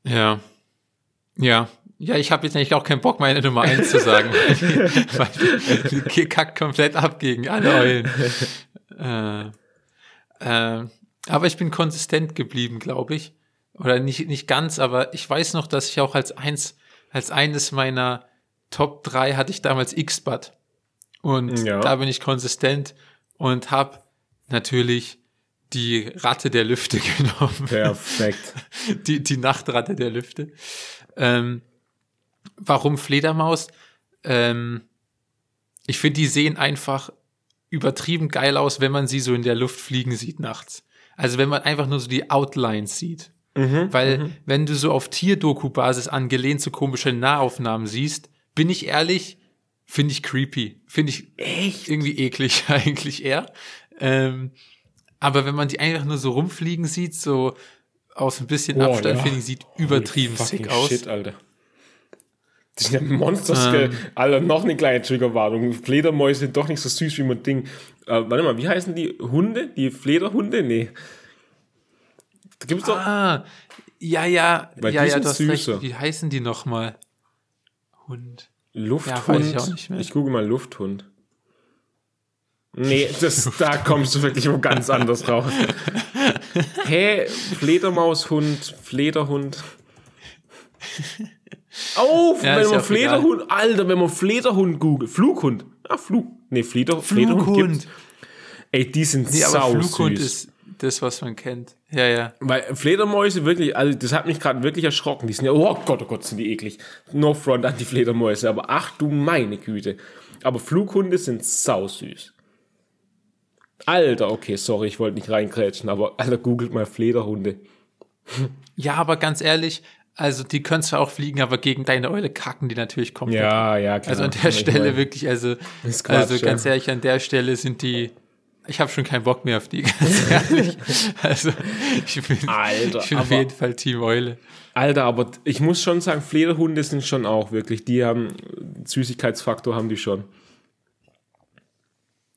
Ja. Ja. Ja, ich habe jetzt eigentlich auch keinen Bock, meine Nummer eins zu sagen. weil die kackt komplett ab gegen alle Eulen. Äh, äh, aber ich bin konsistent geblieben, glaube ich. Oder nicht, nicht ganz, aber ich weiß noch, dass ich auch als eins, als eines meiner Top 3 hatte ich damals X-Bud. Und Ja. da bin ich konsistent und habe natürlich die Ratte der Lüfte genommen Perfekt. die, die Nachtratte der Lüfte. Ähm, warum Fledermaus? Ähm, ich finde, die sehen einfach übertrieben geil aus, wenn man sie so in der Luft fliegen sieht nachts. Also wenn man einfach nur so die Outlines sieht. Weil wenn du so auf Tierdoku-Basis angelehnt so komische Nahaufnahmen siehst, bin ich ehrlich, finde ich creepy. Finde ich Echt? irgendwie eklig eigentlich eher. Ähm, aber wenn man die einfach nur so rumfliegen sieht, so aus ein bisschen Boah, Abstand, ja. finde ich, sieht übertrieben Fucking sick aus. Shit, Alter. Das sind ja Monsters, Ähm. Alter, noch eine kleine Triggerwarnung. Fledermäuse sind doch nicht so süß wie man Ding. Äh, warte mal, wie heißen die Hunde? Die Flederhunde? Nee. Da gibt's doch. Ah, ja, ja, Weil ja, die ja, sind du hast süßer. recht. Wie heißen die nochmal? Hund. Lufthund. Ja, weiß ich auch nicht mehr. Ich gucke mal Lufthund. Nee, das, da kommst du wirklich wo ganz anders raus. Hä? Fledermaushund, Flederhund. Oh, Ja, wenn man Flederhund, Alter, wenn man Flederhund googelt. Flughund. Ah, Flug. Nee, Fleder, Flederhund Flughund. gibt's. Ey, die sind Nee, aber sau Flughund süß. ist das, was man kennt. Ja, ja. Weil Fledermäuse wirklich, also das hat mich gerade wirklich erschrocken. Die sind ja, oh Gott, oh Gott, sind die eklig. No front an die Fledermäuse, aber ach du meine Güte. Aber Flughunde sind sau süß. Alter, okay, sorry, ich wollte nicht reingrätschen, aber Alter, googelt mal Flederhunde. Ja, aber ganz ehrlich, also die können zwar auch fliegen, aber gegen deine Eule kacken die natürlich komplett. Ja, ja, klar. Also an der Stelle wirklich, also, also ganz ehrlich, an der Stelle sind die, ich habe schon keinen Bock mehr auf die, ganz ehrlich. Also ich bin, Alter, ich bin auf jeden Fall Team Eule. Alter, aber ich muss schon sagen, Flederhunde sind schon auch wirklich, die haben, Süßigkeitsfaktor haben die schon.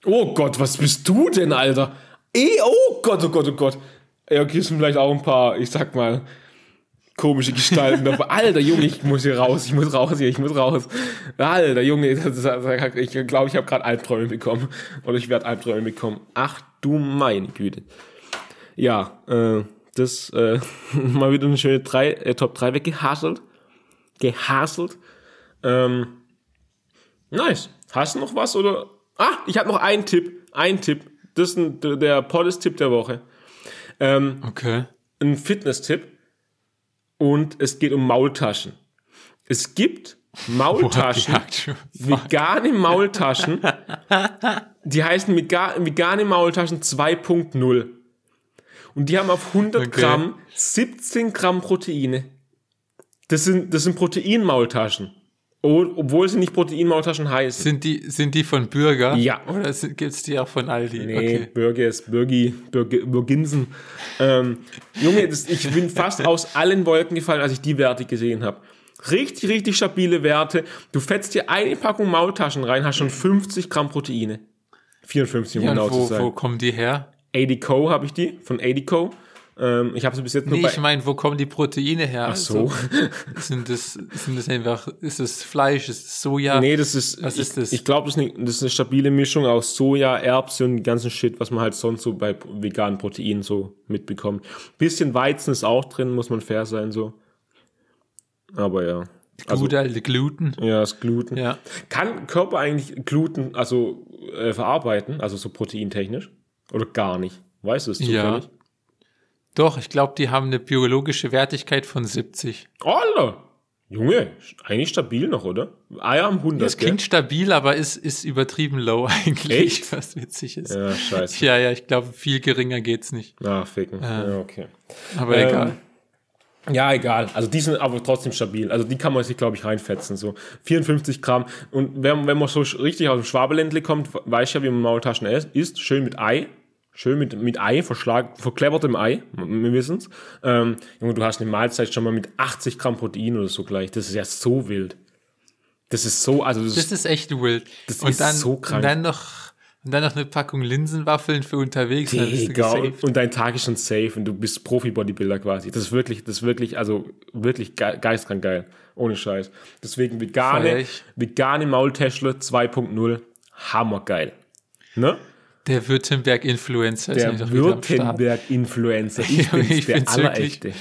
Oh Gott, was bist du denn, Alter? Eh, oh Gott, oh Gott, oh Gott. Ja, okay, sind vielleicht auch ein paar, ich sag mal, komische Gestalten. aber Alter, Junge, ich muss hier raus, ich muss raus hier, ich muss raus. Alter, Junge, ich glaube, ich habe gerade Albträume bekommen. Oder ich werde Albträume bekommen. Ach du meine Güte. Ja, äh, das äh, mal wieder eine schöne drei, äh, Top 3 weggehasselt. Gehasselt. Ähm, nice. Hast du noch was oder? Ah, ich habe noch einen Tipp. Ein Tipp. Das ist ein, der- der Podest-Tipp der Woche. Ähm, Okay. ein Fitness-Tipp. Und es geht um Maultaschen. Es gibt Maultaschen, vegane Maultaschen, die heißen vega- vegane Maultaschen 2.0. Und die haben auf 100 Okay. Gramm 17 Gramm Proteine. Das sind, das sind Proteinmaultaschen. Obwohl sie nicht Proteinmaultaschen heißen. Sind die, sind die von Bürger? Ja. Oder sind, gibt's die auch von Aldi? Nee, Okay. Bürger ist Bürgi, Bürgi, Bürginsen. Ähm, Junge, das, ich bin fast aus allen Wolken gefallen, als ich die Werte gesehen habe. Richtig, richtig stabile Werte. Du fetzt dir eine Packung Maultaschen rein, hast schon 50 Gramm Proteine. 54, um Ja, genau und zu wo, sein. wo kommen die her? ADCO habe ich die, von ADCO. Ähm, ich habe sie bis jetzt nur Nee, bei. ich meine, wo kommen die Proteine her? Ach so. sind das, sind das einfach, ist es Fleisch, ist es Soja? Nee, das ist, Was ich, ist das? Ich glaube, das, ist eine- das ist eine stabile Mischung aus Soja, Erbsen und ganzen Shit, was man halt sonst so bei veganen Proteinen so mitbekommt. Bisschen Weizen ist auch drin, muss man fair sein, so. Aber ja. Also, Gute alte Gluten. ja, das Gluten. Ja. Kann Körper eigentlich Gluten, also äh, verarbeiten, also so proteintechnisch? Oder gar nicht? Weißt du es Ja. Doch, ich glaube, die haben eine biologische Wertigkeit von 70. Alter! Junge, eigentlich stabil noch, oder? Eier am 100, Das klingt stabil, aber ist, ist übertrieben low eigentlich, Echt? was witzig ist. Ja, scheiße. Ja, ja, ich glaube, viel geringer geht's nicht. Ah, ficken. Ja, okay. Aber Ähm, egal. Ja, egal. Also die sind aber trotzdem stabil. Also die kann man sich, glaube ich, reinfetzen. So 54 Gramm. Und wenn, wenn man so richtig aus dem Schwabeländle kommt, weiß ich ja, wie man Maultaschen isst. Schön mit Ei. Schön mit, mit Ei, verschlag, verklebertem Ei. Wir wissen's. Ähm, Junge, du hast eine Mahlzeit schon mal mit 80 Gramm Protein oder so gleich. Das ist ja so wild. Das ist so, also das, Das ist, ist echt wild. Das und ist dann, so krank. Und dann noch, und dann noch eine Packung Linsenwaffeln für unterwegs. Digga, und, dein Tag ist schon safe und du bist Profi-Bodybuilder quasi. Das ist wirklich, das ist wirklich, also wirklich ge geistkrank geil. Ohne Scheiß. Deswegen vegane, vegane Maultäschler 2.0. Hammergeil. Ne? Der Württemberg-Influencer ist Der. Württemberg-Influencer. Ich ich der find's wirklich- Allerechte.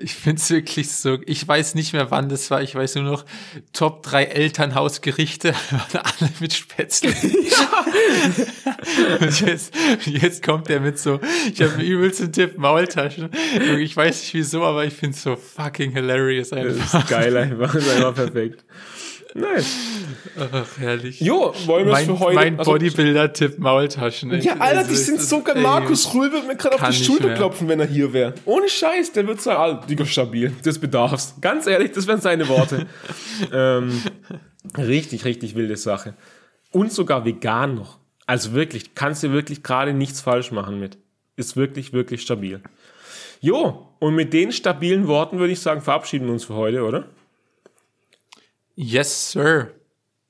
Ich finde es wirklich so, ich weiß nicht mehr, wann das war. Ich weiß nur noch, Top 3 Elternhausgerichte, alle mit Spätzle. Und jetzt, jetzt kommt der mit so, ich habe übelsten Tipp, Maultaschen. Ich weiß nicht wieso, aber ich finde es so fucking hilarious Das einfach. ist geil einfach. Das ist einfach perfekt. Nice. Ach, herrlich. Jo, wollen wir es mein für heute... mein also- Bodybuilder-Tipp, Maultaschen. Ja, Alter, Also, die sind ist- so geil. ey, Markus Rühl wird mir gerade auf die Schulter klopfen, wenn er hier wäre. Ohne Scheiß, der wird sagen, Alter, Digga, stabil. Das bedarf's. Ganz ehrlich, das wären seine Worte. ähm, richtig, richtig wilde Sache. Und sogar vegan noch. Also wirklich, kannst du wirklich gerade nichts falsch machen mit. Ist wirklich, wirklich stabil. Jo, und mit den stabilen Worten würde ich sagen, verabschieden wir uns für heute, oder? Yes, sir.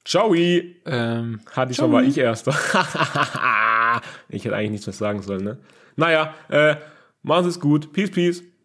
Ciao! Ähm, Hatte ich war ich erster. ich hätte eigentlich nichts mehr sagen sollen, ne? Naja, äh, machen Sie es gut. Peace, peace.